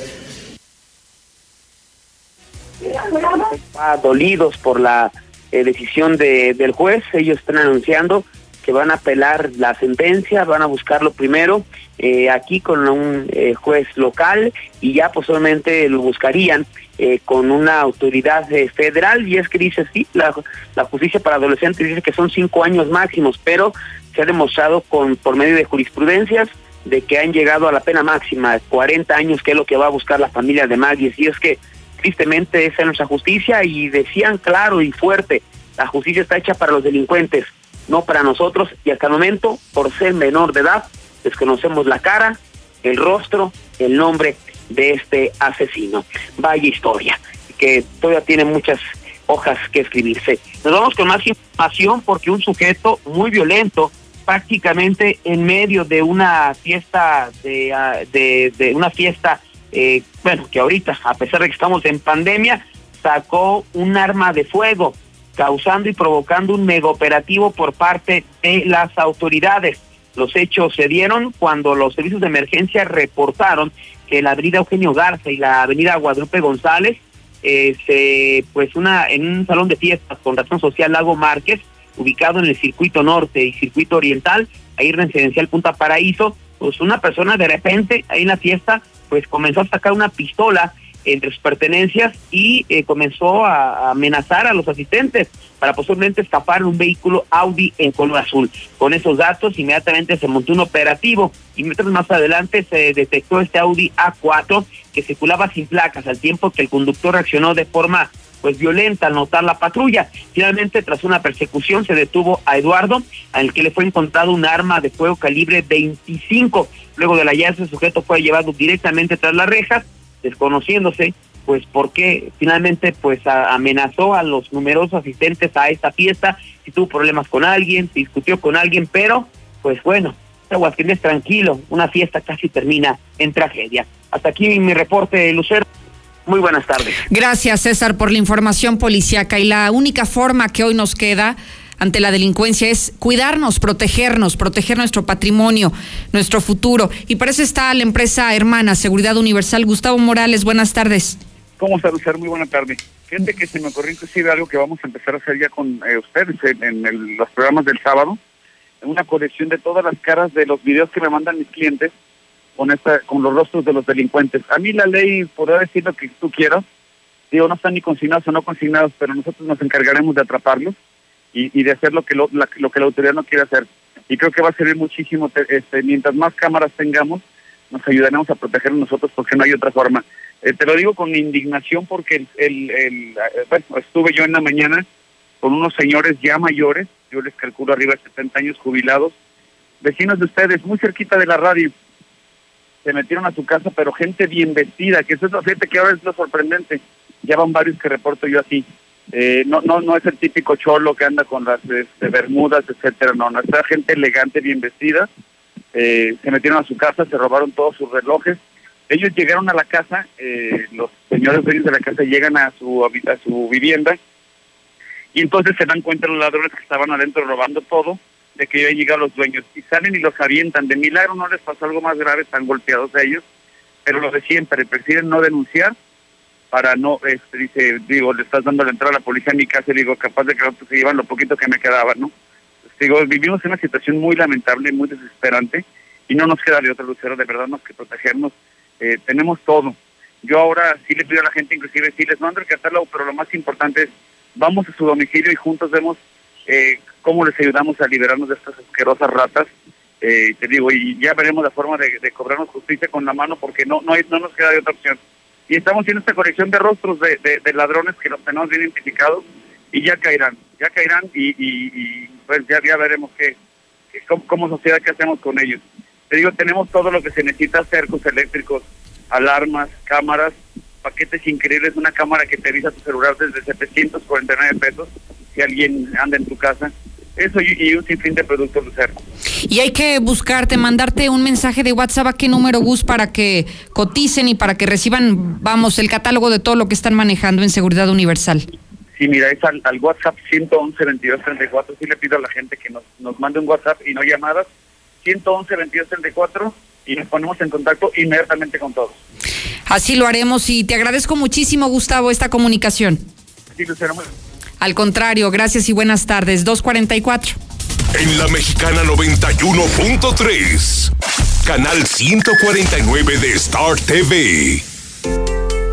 Dolidos por la eh, decisión de, del juez. Ellos están anunciando que van a apelar la sentencia, van a buscarlo primero eh, aquí con un eh, juez local y ya posiblemente lo buscarían eh, con una autoridad federal. Y es que dice, sí, la, la justicia para adolescentes dice que son cinco años máximos, pero se ha demostrado con por medio de jurisprudencias de que han llegado a la pena máxima, 40 años, que es lo que va a buscar la familia de Maggie. Y es que tristemente esa es nuestra justicia y decían claro y fuerte, la justicia está hecha para los delincuentes, no para nosotros y hasta el momento, por ser menor de edad, desconocemos la cara, el rostro, el nombre de este asesino. Vaya historia, que todavía tiene muchas hojas que escribirse. Nos vamos con más información porque un sujeto muy violento prácticamente en medio de una fiesta de, ah, de, de una fiesta eh, bueno que ahorita a pesar de que estamos en pandemia sacó un arma de fuego causando y provocando un mega operativo por parte de las autoridades. Los hechos se dieron cuando los servicios de emergencia reportaron que la avenida Eugenio Garza y la avenida Guadalupe González eh, se, pues una en un salón de fiestas con razón social Lago Márquez ubicado en el circuito norte y circuito oriental, ahí residencial Punta Paraíso, pues una persona de repente ahí en la fiesta pues comenzó a sacar una pistola entre sus pertenencias y eh, comenzó a, amenazar a los asistentes para posiblemente escapar un vehículo Audi en color azul. Con esos datos inmediatamente se montó un operativo y mientras más adelante se detectó este Audi A4 que circulaba sin placas al tiempo que el conductor reaccionó de forma pues violenta al notar la patrulla. Finalmente, tras una persecución, se detuvo a Eduardo, al que le fue encontrado un arma de fuego calibre 25. Luego del hallazgo, el sujeto fue llevado directamente tras las rejas, desconociéndose pues porque finalmente pues amenazó a los numerosos asistentes a esta fiesta, si tuvo problemas con alguien, si discutió con alguien, pero pues bueno, Aguascalientes tranquilo, una fiesta casi termina en tragedia. Hasta aquí mi reporte, Lucero. Muy buenas tardes. Gracias, César, por la información policiaca. Y la única forma que hoy nos queda ante la delincuencia es cuidarnos, protegernos, proteger nuestro patrimonio, nuestro futuro. Y para eso está la empresa hermana Seguridad Universal. Gustavo Morales, buenas tardes. ¿Cómo está, Lucero? Muy buena tarde. Fíjate que se me ocurrió inclusive algo que vamos a empezar a hacer ya con eh, ustedes en, los programas del sábado, una colección de todas las caras de los videos que me mandan mis clientes con esta, con los rostros de los delincuentes. A mí la ley podrá decir lo que tú quieras, digo, no están ni consignados o no consignados, pero nosotros nos encargaremos de atraparlos y, de hacer lo que lo, la- que la autoridad no quiere hacer. Y creo que va a servir muchísimo, te- este, mientras más cámaras tengamos, nos ayudaremos a protegernos nosotros porque no hay otra forma. Eh, te lo digo con indignación porque el, el- el, eh, bueno, estuve yo en la mañana con unos señores ya mayores, yo les calculo arriba de 70 años jubilados, vecinos de ustedes, muy cerquita de la radio, se metieron a su casa, pero gente bien vestida, que eso es lo que ahora es lo sorprendente, ya van varios que reporto yo así. Eh, no, no, no es el típico cholo que anda con las este, bermudas, etcétera, no, está gente elegante, bien vestida, eh, se metieron a su casa, se robaron todos sus relojes. Ellos llegaron a la casa, eh, los señores dueños de la casa llegan a su, a su vivienda y entonces se dan cuenta los ladrones que estaban adentro robando todo, de que ya llegaron los dueños y salen y los avientan. De milagro no les pasó algo más grave, están golpeados ellos, pero lo de siempre, prefieren no denunciar para no, este, dice, digo, le estás dando la entrada a la policía en mi casa y digo, capaz de que se llevan lo poquito que me quedaba, ¿no? Digo, vivimos en una situación muy lamentable, muy desesperante y no nos queda de otra lucero, de verdad, más que protegernos. Eh, tenemos todo. Yo ahora sí le pido a la gente, inclusive, sí les mando el catálogo, pero lo más importante es, vamos a su domicilio y juntos vemos eh, cómo les ayudamos a liberarnos de estas asquerosas ratas. Eh, te digo, y ya veremos la forma de, cobrarnos justicia con la mano porque no no, no nos queda de otra opción. Y estamos haciendo esta corrección de rostros de, de- de ladrones que los tenemos bien identificados y ya caerán, ya caerán y, y, y, pues ya, ya veremos qué, cómo, como sociedad qué hacemos con ellos. Te digo, tenemos todo lo que se necesita, cercos eléctricos, alarmas, cámaras, paquetes increíbles, una cámara que te avisa tu celular desde 749 pesos si alguien anda en tu casa. Eso y, y un sinfín de productos de cerco. Y hay que buscarte, mandarte un mensaje de WhatsApp a qué número Gus para que coticen y para que reciban, vamos, el catálogo de todo lo que están manejando en seguridad universal. Sí, mira, es al, al WhatsApp 111 22 34. Sí le pido a la gente que nos, nos mande un WhatsApp y no llamadas. 111 22 34 y nos ponemos en contacto inmediatamente con todos. Así lo haremos y te agradezco muchísimo, Gustavo, esta comunicación. Sí, Lucero, muy- Al contrario, gracias y buenas tardes. 244. En la mexicana 91.3. Canal 149 de Star TV.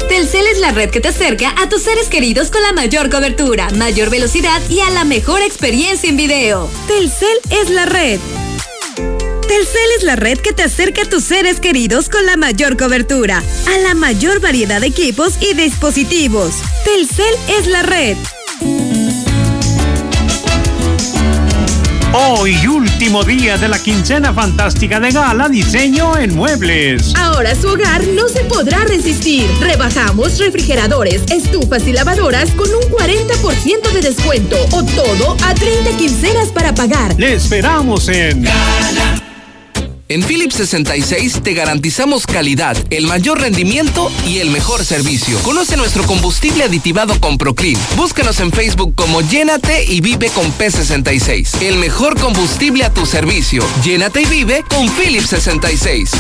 Telcel es la red que te acerca a tus seres queridos con la mayor cobertura, mayor velocidad y a la mejor experiencia en video. Telcel es la red. Telcel es la red que te acerca a tus seres queridos con la mayor cobertura, a la mayor variedad de equipos y dispositivos. Telcel es la red. Hoy, último día de la quincena fantástica de Gala Diseño en Muebles. Ahora su hogar no se podrá resistir. Rebajamos refrigeradores, estufas y lavadoras con un 40% de descuento o todo a 30 quincenas para pagar. Le esperamos en En Philips 66 te garantizamos calidad, el mayor rendimiento y el mejor servicio. Conoce nuestro combustible aditivado con Proclean. Búscanos en Facebook como Llénate y Vive con P66. El mejor combustible a tu servicio. Llénate y vive con Philips 66.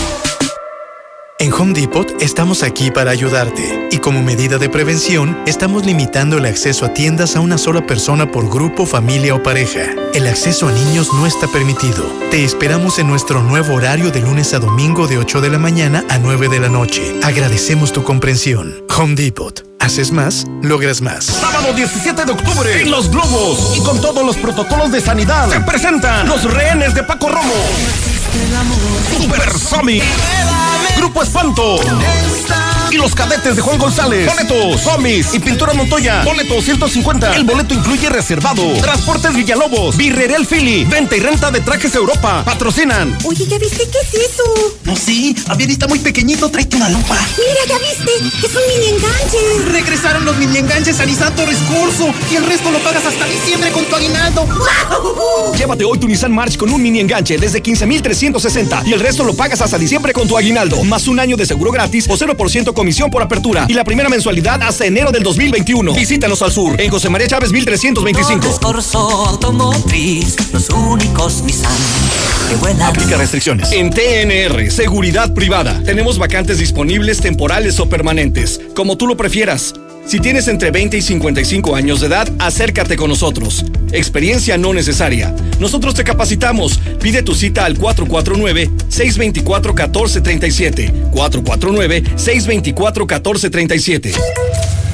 En Home Depot estamos aquí para ayudarte y como medida de prevención estamos limitando el acceso a tiendas a una sola persona por grupo, familia o pareja. El acceso a niños no está permitido. Te esperamos en nuestro nuevo horario de lunes a domingo de 8 de la mañana a 9 de la noche. Agradecemos tu comprensión. Home Depot. Haces más, logras más. Sábado 17 de octubre en Los Globos y con todos los protocolos de sanidad se presentan los rehenes de Paco Romo. Super Sonic. Grupo Espanto. Y los cadetes de Juan González. Boletos, Somis y Pintura Montoya. Boleto 150. El boleto incluye reservado. Transportes Villalobos. Birrerel Philly. Venta y renta de trajes Europa. Patrocinan. Oye, ¿ya viste qué es eso? No, sí. A ver, está muy pequeñito. Tráete una lupa. Mira, ¿ya viste? Es un mini enganche. Regresaron los mini enganches a Nissan Torres y el resto lo pagas hasta diciembre con tu aguinaldo. Llévate hoy tu Nissan March con un mini enganche desde 15,360 y el resto lo pagas hasta diciembre con tu aguinaldo, más un año de seguro gratis o 0% comisión por apertura y la primera mensualidad hasta enero del 2021. Visítanos al sur en José María Chávez 1325. Corso Automotriz, los únicos Nissan que vuelan. Aplica restricciones. En TNR, Seguridad Privada, tenemos vacantes disponibles temporales o permanentes, como tú lo prefieras. Si tienes entre 20 y 55 años de edad, acércate con nosotros. Experiencia no necesaria. Nosotros te capacitamos. Pide tu cita al 449-624-1437. 449-624-1437.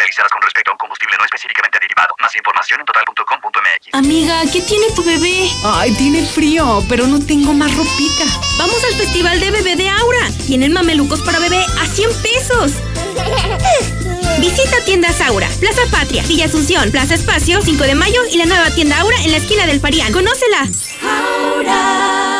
Realizadas con respecto a un combustible no específicamente aditivado. Más información en total.com.mx. Amiga, ¿qué tiene tu bebé? Ay, tiene frío, pero no tengo más ropita. Vamos al festival de bebé de Aura. Tienen mamelucos para bebé a 100 pesos. Visita tiendas Aura, Plaza Patria, Villa Asunción, Plaza Espacio, 5 de mayo y la nueva tienda Aura en la esquina del Parián. ¡Conócela! Aura,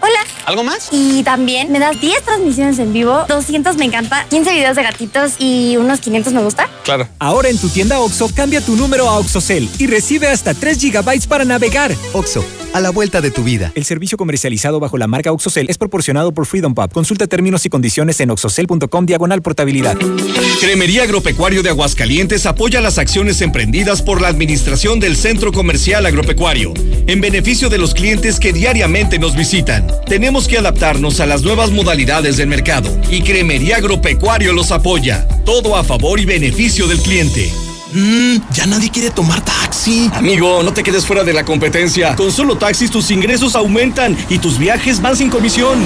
Hola. ¿Algo más? Y también me das 10 transmisiones en vivo, 200 me encanta, 15 videos de gatitos y unos 500 me gusta. Claro. Ahora en tu tienda OXO, cambia tu número a OXOCEL y recibe hasta 3 GB para navegar. OXO, a la vuelta de tu vida. El servicio comercializado bajo la marca Oxocel es proporcionado por Freedom Pub. Consulta términos y condiciones en oxocel.com diagonal portabilidad. Cremería Agropecuario de Aguascalientes apoya las acciones emprendidas por la administración del Centro Comercial Agropecuario en beneficio de los clientes que diariamente nos visitan. Tenemos que adaptarnos a las nuevas modalidades del mercado y Cremería Agropecuario los apoya. Todo a favor y beneficio del cliente. Mmm, ya nadie quiere tomar taxi. Amigo, no te quedes fuera de la competencia. Con solo taxis tus ingresos aumentan y tus viajes van sin comisión.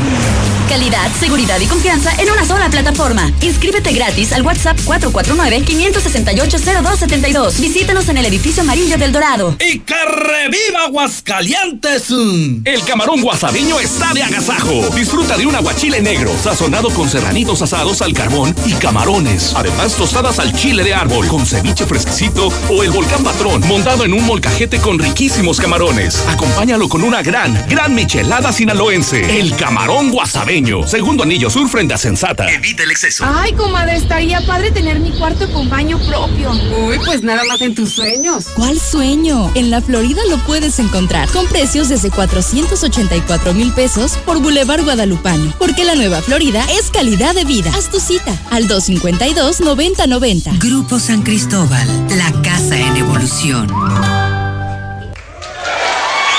Calidad, seguridad y confianza en una sola plataforma. Inscríbete gratis al WhatsApp 449-568-0272. Visítanos en el edificio amarillo del Dorado. ¡Y que reviva Aguascalientes! El camarón guasabeño está de agasajo. Disfruta de un aguachile negro, sazonado con serranitos asados al carbón y camarones. Además, tostadas al chile de árbol, con ceviche fresquecito o el volcán patrón, montado en un molcajete con riquísimos camarones. Acompáñalo con una gran, gran michelada sinaloense. El camarón Segundo anillo sur frente a Sensata. Evita el exceso. Ay, comadre, estaría padre tener mi cuarto con baño propio. Uy, pues nada más en tus sueños. ¿Cuál sueño? En la Florida lo puedes encontrar con precios desde 484 mil pesos por Boulevard Guadalupano. Porque la nueva Florida es calidad de vida. Haz tu cita al 252-9090. Grupo San Cristóbal, la casa en evolución.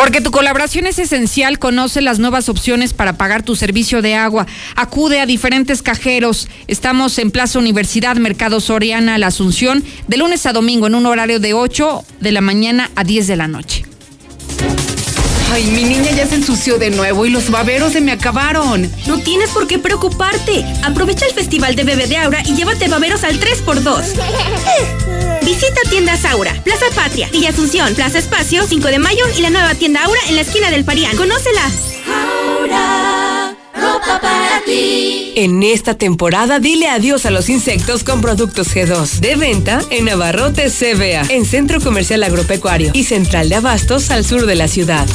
Porque tu colaboración es esencial, conoce las nuevas opciones para pagar tu servicio de agua. Acude a diferentes cajeros. Estamos en Plaza Universidad, Mercado Soriana, La Asunción, de lunes a domingo en un horario de 8 de la mañana a 10 de la noche. Ay, mi niña ya se ensució de nuevo y los baberos se me acabaron. No tienes por qué preocuparte. Aprovecha el Festival de Bebé de Aura y llévate baberos al 3x2. Visita tiendas Aura, Plaza Patria, Villa Asunción, Plaza Espacio, 5 de mayo y la nueva tienda Aura en la esquina del Parián. ¡Conócela! Aura, ropa para ti. En esta temporada dile adiós a los insectos con productos G2. De venta en Navarrote CBA, en Centro Comercial Agropecuario y Central de Abastos al sur de la ciudad.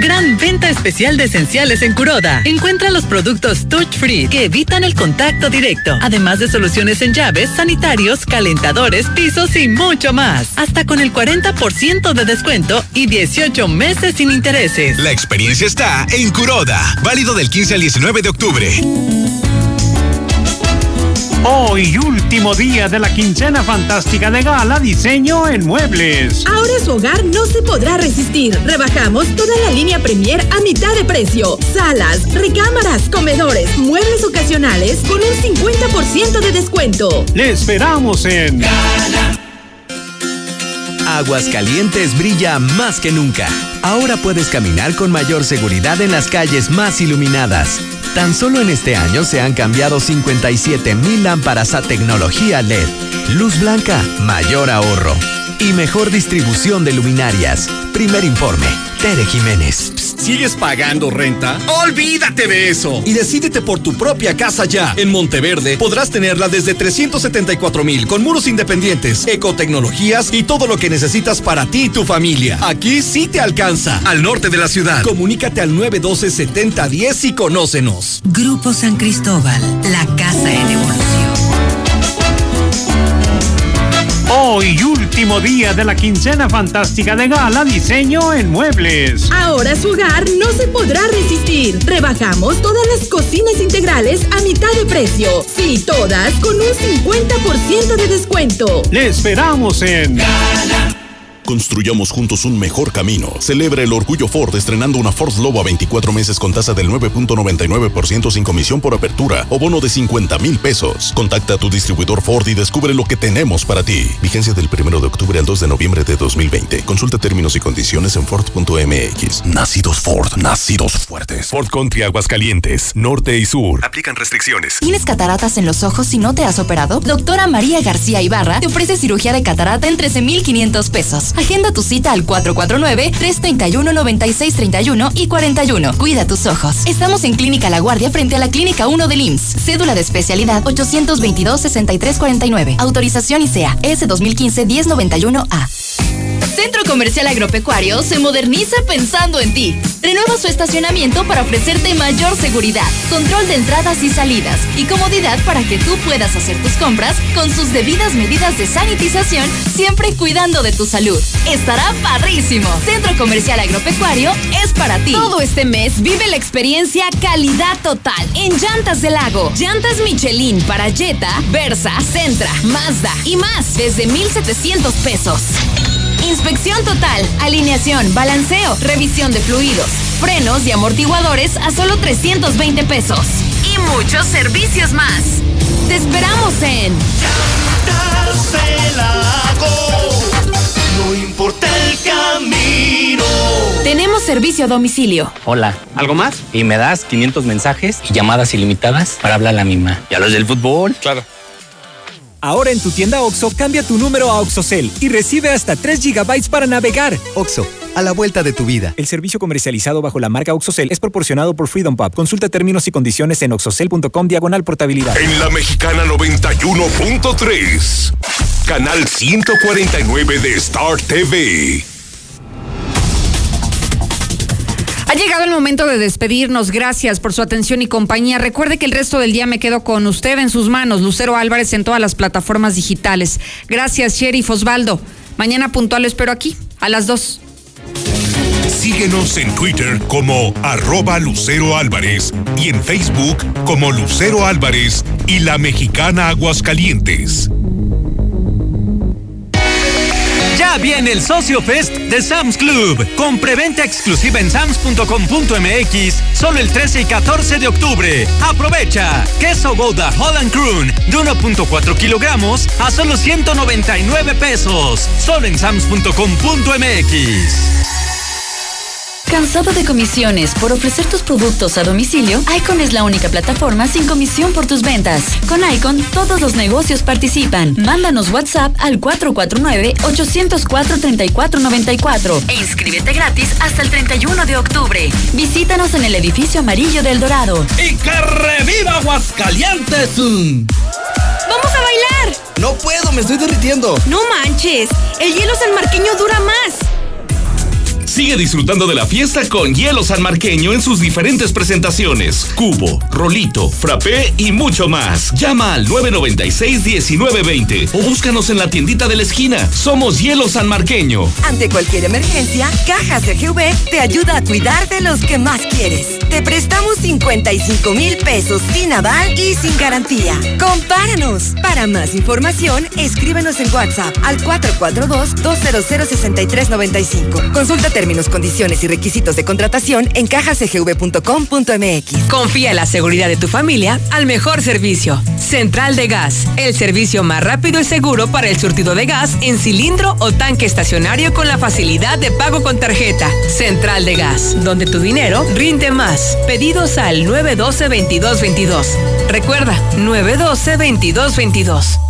Gran venta especial de esenciales en Curoda. Encuentra los productos Touch Free que evitan el contacto directo, además de soluciones en llaves, sanitarios, calentadores, pisos y mucho más. Hasta con el 40% de descuento y 18 meses sin intereses. La experiencia está en Curoda. Válido del 15 al 19 de octubre. Hoy, último día de la quincena fantástica de Gala Diseño en Muebles. Ahora su hogar no se podrá resistir. Rebajamos toda la línea Premier a mitad de precio. Salas, recámaras, comedores, muebles ocasionales con un 50% de descuento. Le esperamos en Aguascalientes brilla más que nunca. Ahora puedes caminar con mayor seguridad en las calles más iluminadas. Tan solo en este año se han cambiado 57 mil lámparas a tecnología LED. Luz blanca, mayor ahorro y mejor distribución de luminarias. Primer informe, Tere Jiménez. ¿Sigues pagando renta? ¡Olvídate de eso! Y decídete por tu propia casa ya. En Monteverde podrás tenerla desde 374 mil con muros independientes, ecotecnologías y todo lo que necesitas para ti y tu familia. Aquí sí te alcanza. Al norte de la ciudad. Comunícate al 912-7010 y conócenos. Grupo San Cristóbal, la casa en evolución. Hoy, último día de la quincena fantástica de Gala Diseño en Muebles. Ahora su hogar no se podrá resistir. Rebajamos todas las cocinas integrales a mitad de precio. Sí, todas con un 50% de descuento. Le esperamos en Construyamos juntos un mejor camino. Celebra el orgullo Ford estrenando una Ford Lobo a 24 meses con tasa del 9.99% sin comisión por apertura o bono de 50 mil pesos. Contacta a tu distribuidor Ford y descubre lo que tenemos para ti. Vigencia del 1 de octubre al 2 de noviembre de 2020. Consulta términos y condiciones en Ford.mx. Nacidos Ford, nacidos fuertes. Ford Country Aguascalientes, norte y sur. Aplican restricciones. ¿Tienes cataratas en los ojos y no te has operado? Doctora María García Ibarra te ofrece cirugía de catarata en 13,500 pesos. Agenda tu cita al 449-331-9631 y 41. Cuida tus ojos. Estamos en Clínica La Guardia frente a la Clínica 1 del IMSS. Cédula de especialidad 822-6349. Autorización ICEA S 2015-1091A. Centro Comercial Agropecuario se moderniza pensando en ti. Renueva su estacionamiento para ofrecerte mayor seguridad, control de entradas y salidas y comodidad para que tú puedas hacer tus compras con sus debidas medidas de sanitización, siempre cuidando de tu salud. Estará parrísimo. Centro Comercial Agropecuario es para ti. Todo este mes vive la experiencia calidad total en Llantas del Lago. Llantas Michelin para Jetta, Versa, Centra, Mazda y más desde 1,700 pesos. Inspección total, alineación, balanceo, revisión de fluidos, frenos y amortiguadores a solo 320 pesos. Y muchos servicios más. Te esperamos en No importa el camino. Tenemos servicio a domicilio. Hola. ¿Algo más? Y me das 500 mensajes y llamadas ilimitadas para hablar a la misma. ¿Y a los del fútbol? Claro. Ahora en tu tienda OXO, cambia tu número a OXOCEL y recibe hasta 3 GB para navegar. OXO, a la vuelta de tu vida. El servicio comercializado bajo la marca OXOCEL es proporcionado por Freedom Pub. Consulta términos y condiciones en oxocel.com diagonal portabilidad. En la mexicana 91.3, canal 149 de Star TV. Ha llegado el momento de despedirnos. Gracias por su atención y compañía. Recuerde que el resto del día me quedo con usted en sus manos, Lucero Álvarez, en todas las plataformas digitales. Gracias, Sheriff Osvaldo. Mañana puntual espero aquí, a las 2. Síguenos en Twitter como arroba Lucero Álvarez y en Facebook como Lucero Álvarez y la mexicana Aguascalientes. Viene el Socio Fest de Sam's Club, con preventa exclusiva en sams.com.mx solo el 13 y 14 de octubre. Aprovecha. Queso Gouda Holland Croon de 1.4 kilogramos a solo 199 pesos. Solo en sams.com.mx. ¿Cansado de comisiones por ofrecer tus productos a domicilio? Icon es la única plataforma sin comisión por tus ventas. Con Icon, todos los negocios participan. Mándanos WhatsApp al 449-804-3494 e inscríbete gratis hasta el 31 de octubre. Visítanos en el edificio amarillo del Dorado. ¡Y que reviva Aguascalientes! ¡Vamos a bailar! No puedo, me estoy derritiendo. No manches, el hielo sanmarqueño dura más. Sigue disfrutando de la fiesta con hielo sanmarqueño en sus diferentes presentaciones. Cubo, rolito, frappé y mucho más. Llama al 996-1920 o búscanos en la tiendita de la esquina. Somos Hielo Sanmarqueño. Ante cualquier emergencia, Cajas CGV te ayuda a cuidar de los que más quieres. Te prestamos 55 mil pesos sin aval y sin garantía. Compáranos. Para más información, escríbenos en WhatsApp al 442-200-6395. Consulta términos, condiciones y requisitos de contratación en cajascgv.com.mx. Confía en la seguridad de tu familia al mejor servicio. Central de Gas, el servicio más rápido y seguro para el surtido de gas en cilindro o tanque estacionario con la facilidad de pago con tarjeta. Central de Gas, donde tu dinero rinde más. Pedidos al 912-2222. Recuerda, 912-2222.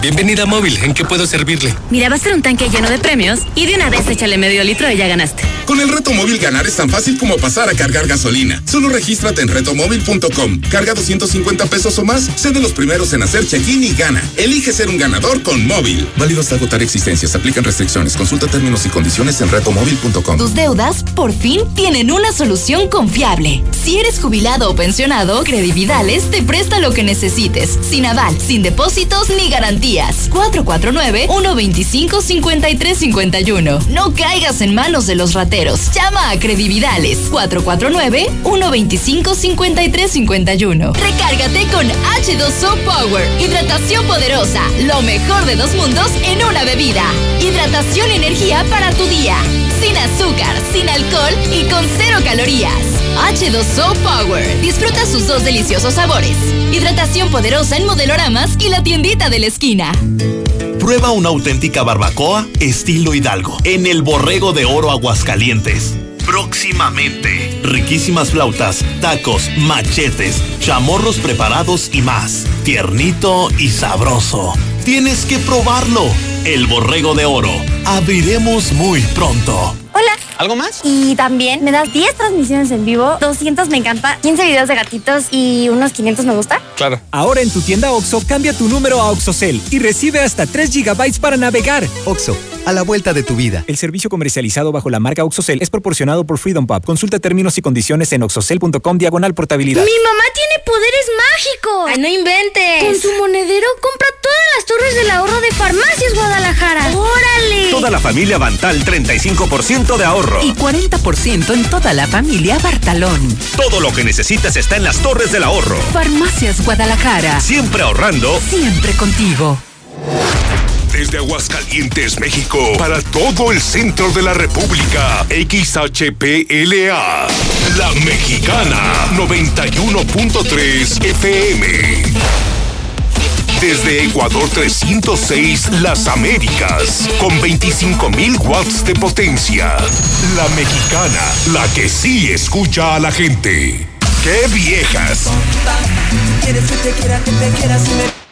Bienvenida móvil, ¿en qué puedo servirle? Mira, va a ser un tanque lleno de premios y de una vez échale medio litro y ya ganaste. Con el reto móvil ganar es tan fácil como pasar a cargar gasolina. Solo regístrate en retomóvil.com. Carga 250 pesos o más, sé de los primeros en hacer check-in y gana. Elige ser un ganador con móvil. Válido hasta agotar existencias. Aplican restricciones. Consulta términos y condiciones en retomóvil.com. Tus deudas, por fin, tienen una solución confiable. Si eres jubilado o pensionado, Credividales te presta lo que necesites, sin aval, sin depósitos ni garantías. 449-125-5351. No caigas en manos de los rateros. Llama a Credividales. 449-125-5351. Recárgate con H2O Power. Hidratación poderosa. Lo mejor de dos mundos en una bebida. Hidratación y energía para tu día. Sin azúcar, sin alcohol y con cero calorías. H2O Power. Disfruta sus dos deliciosos sabores. Hidratación poderosa en modeloramas y la tiendita de la esquina. Prueba una auténtica barbacoa estilo Hidalgo en el Borrego de Oro Aguascalientes. Próximamente. Riquísimas flautas, tacos, machetes, chamorros preparados y más. Tiernito y sabroso. Tienes que probarlo. El Borrego de Oro. Abriremos muy pronto. Hola. ¿Algo más? Y también me das 10 transmisiones en vivo, 200 me encanta, 15 videos de gatitos y unos 500 me gusta. Claro. Ahora en tu tienda OXO, cambia tu número a OXOCEL y recibe hasta 3 GB para navegar. OXO, a la vuelta de tu vida. El servicio comercializado bajo la marca OXOCEL es proporcionado por Freedom Pub. Consulta términos y condiciones en oxocel.com diagonal portabilidad. ¡Mi mamá tiene poderes mágicos! ¡Ay, no inventes! Con su monedero compra todas las torres del ahorro de Farmacias Guadalajara. ¡Órale! Toda la familia Bantal 35% de ahorro. Y 40% en toda la familia Bartalón. Todo lo que necesitas está en las torres del ahorro. Farmacias Guadalajara. Siempre ahorrando. Siempre contigo. Desde Aguascalientes, México, para todo el centro de la República, XHPLA, La Mexicana, 91.3 FM. Desde Ecuador 306, Las Américas, con 25.000 watts de potencia. La Mexicana, la que sí escucha a la gente. ¡Qué viejas!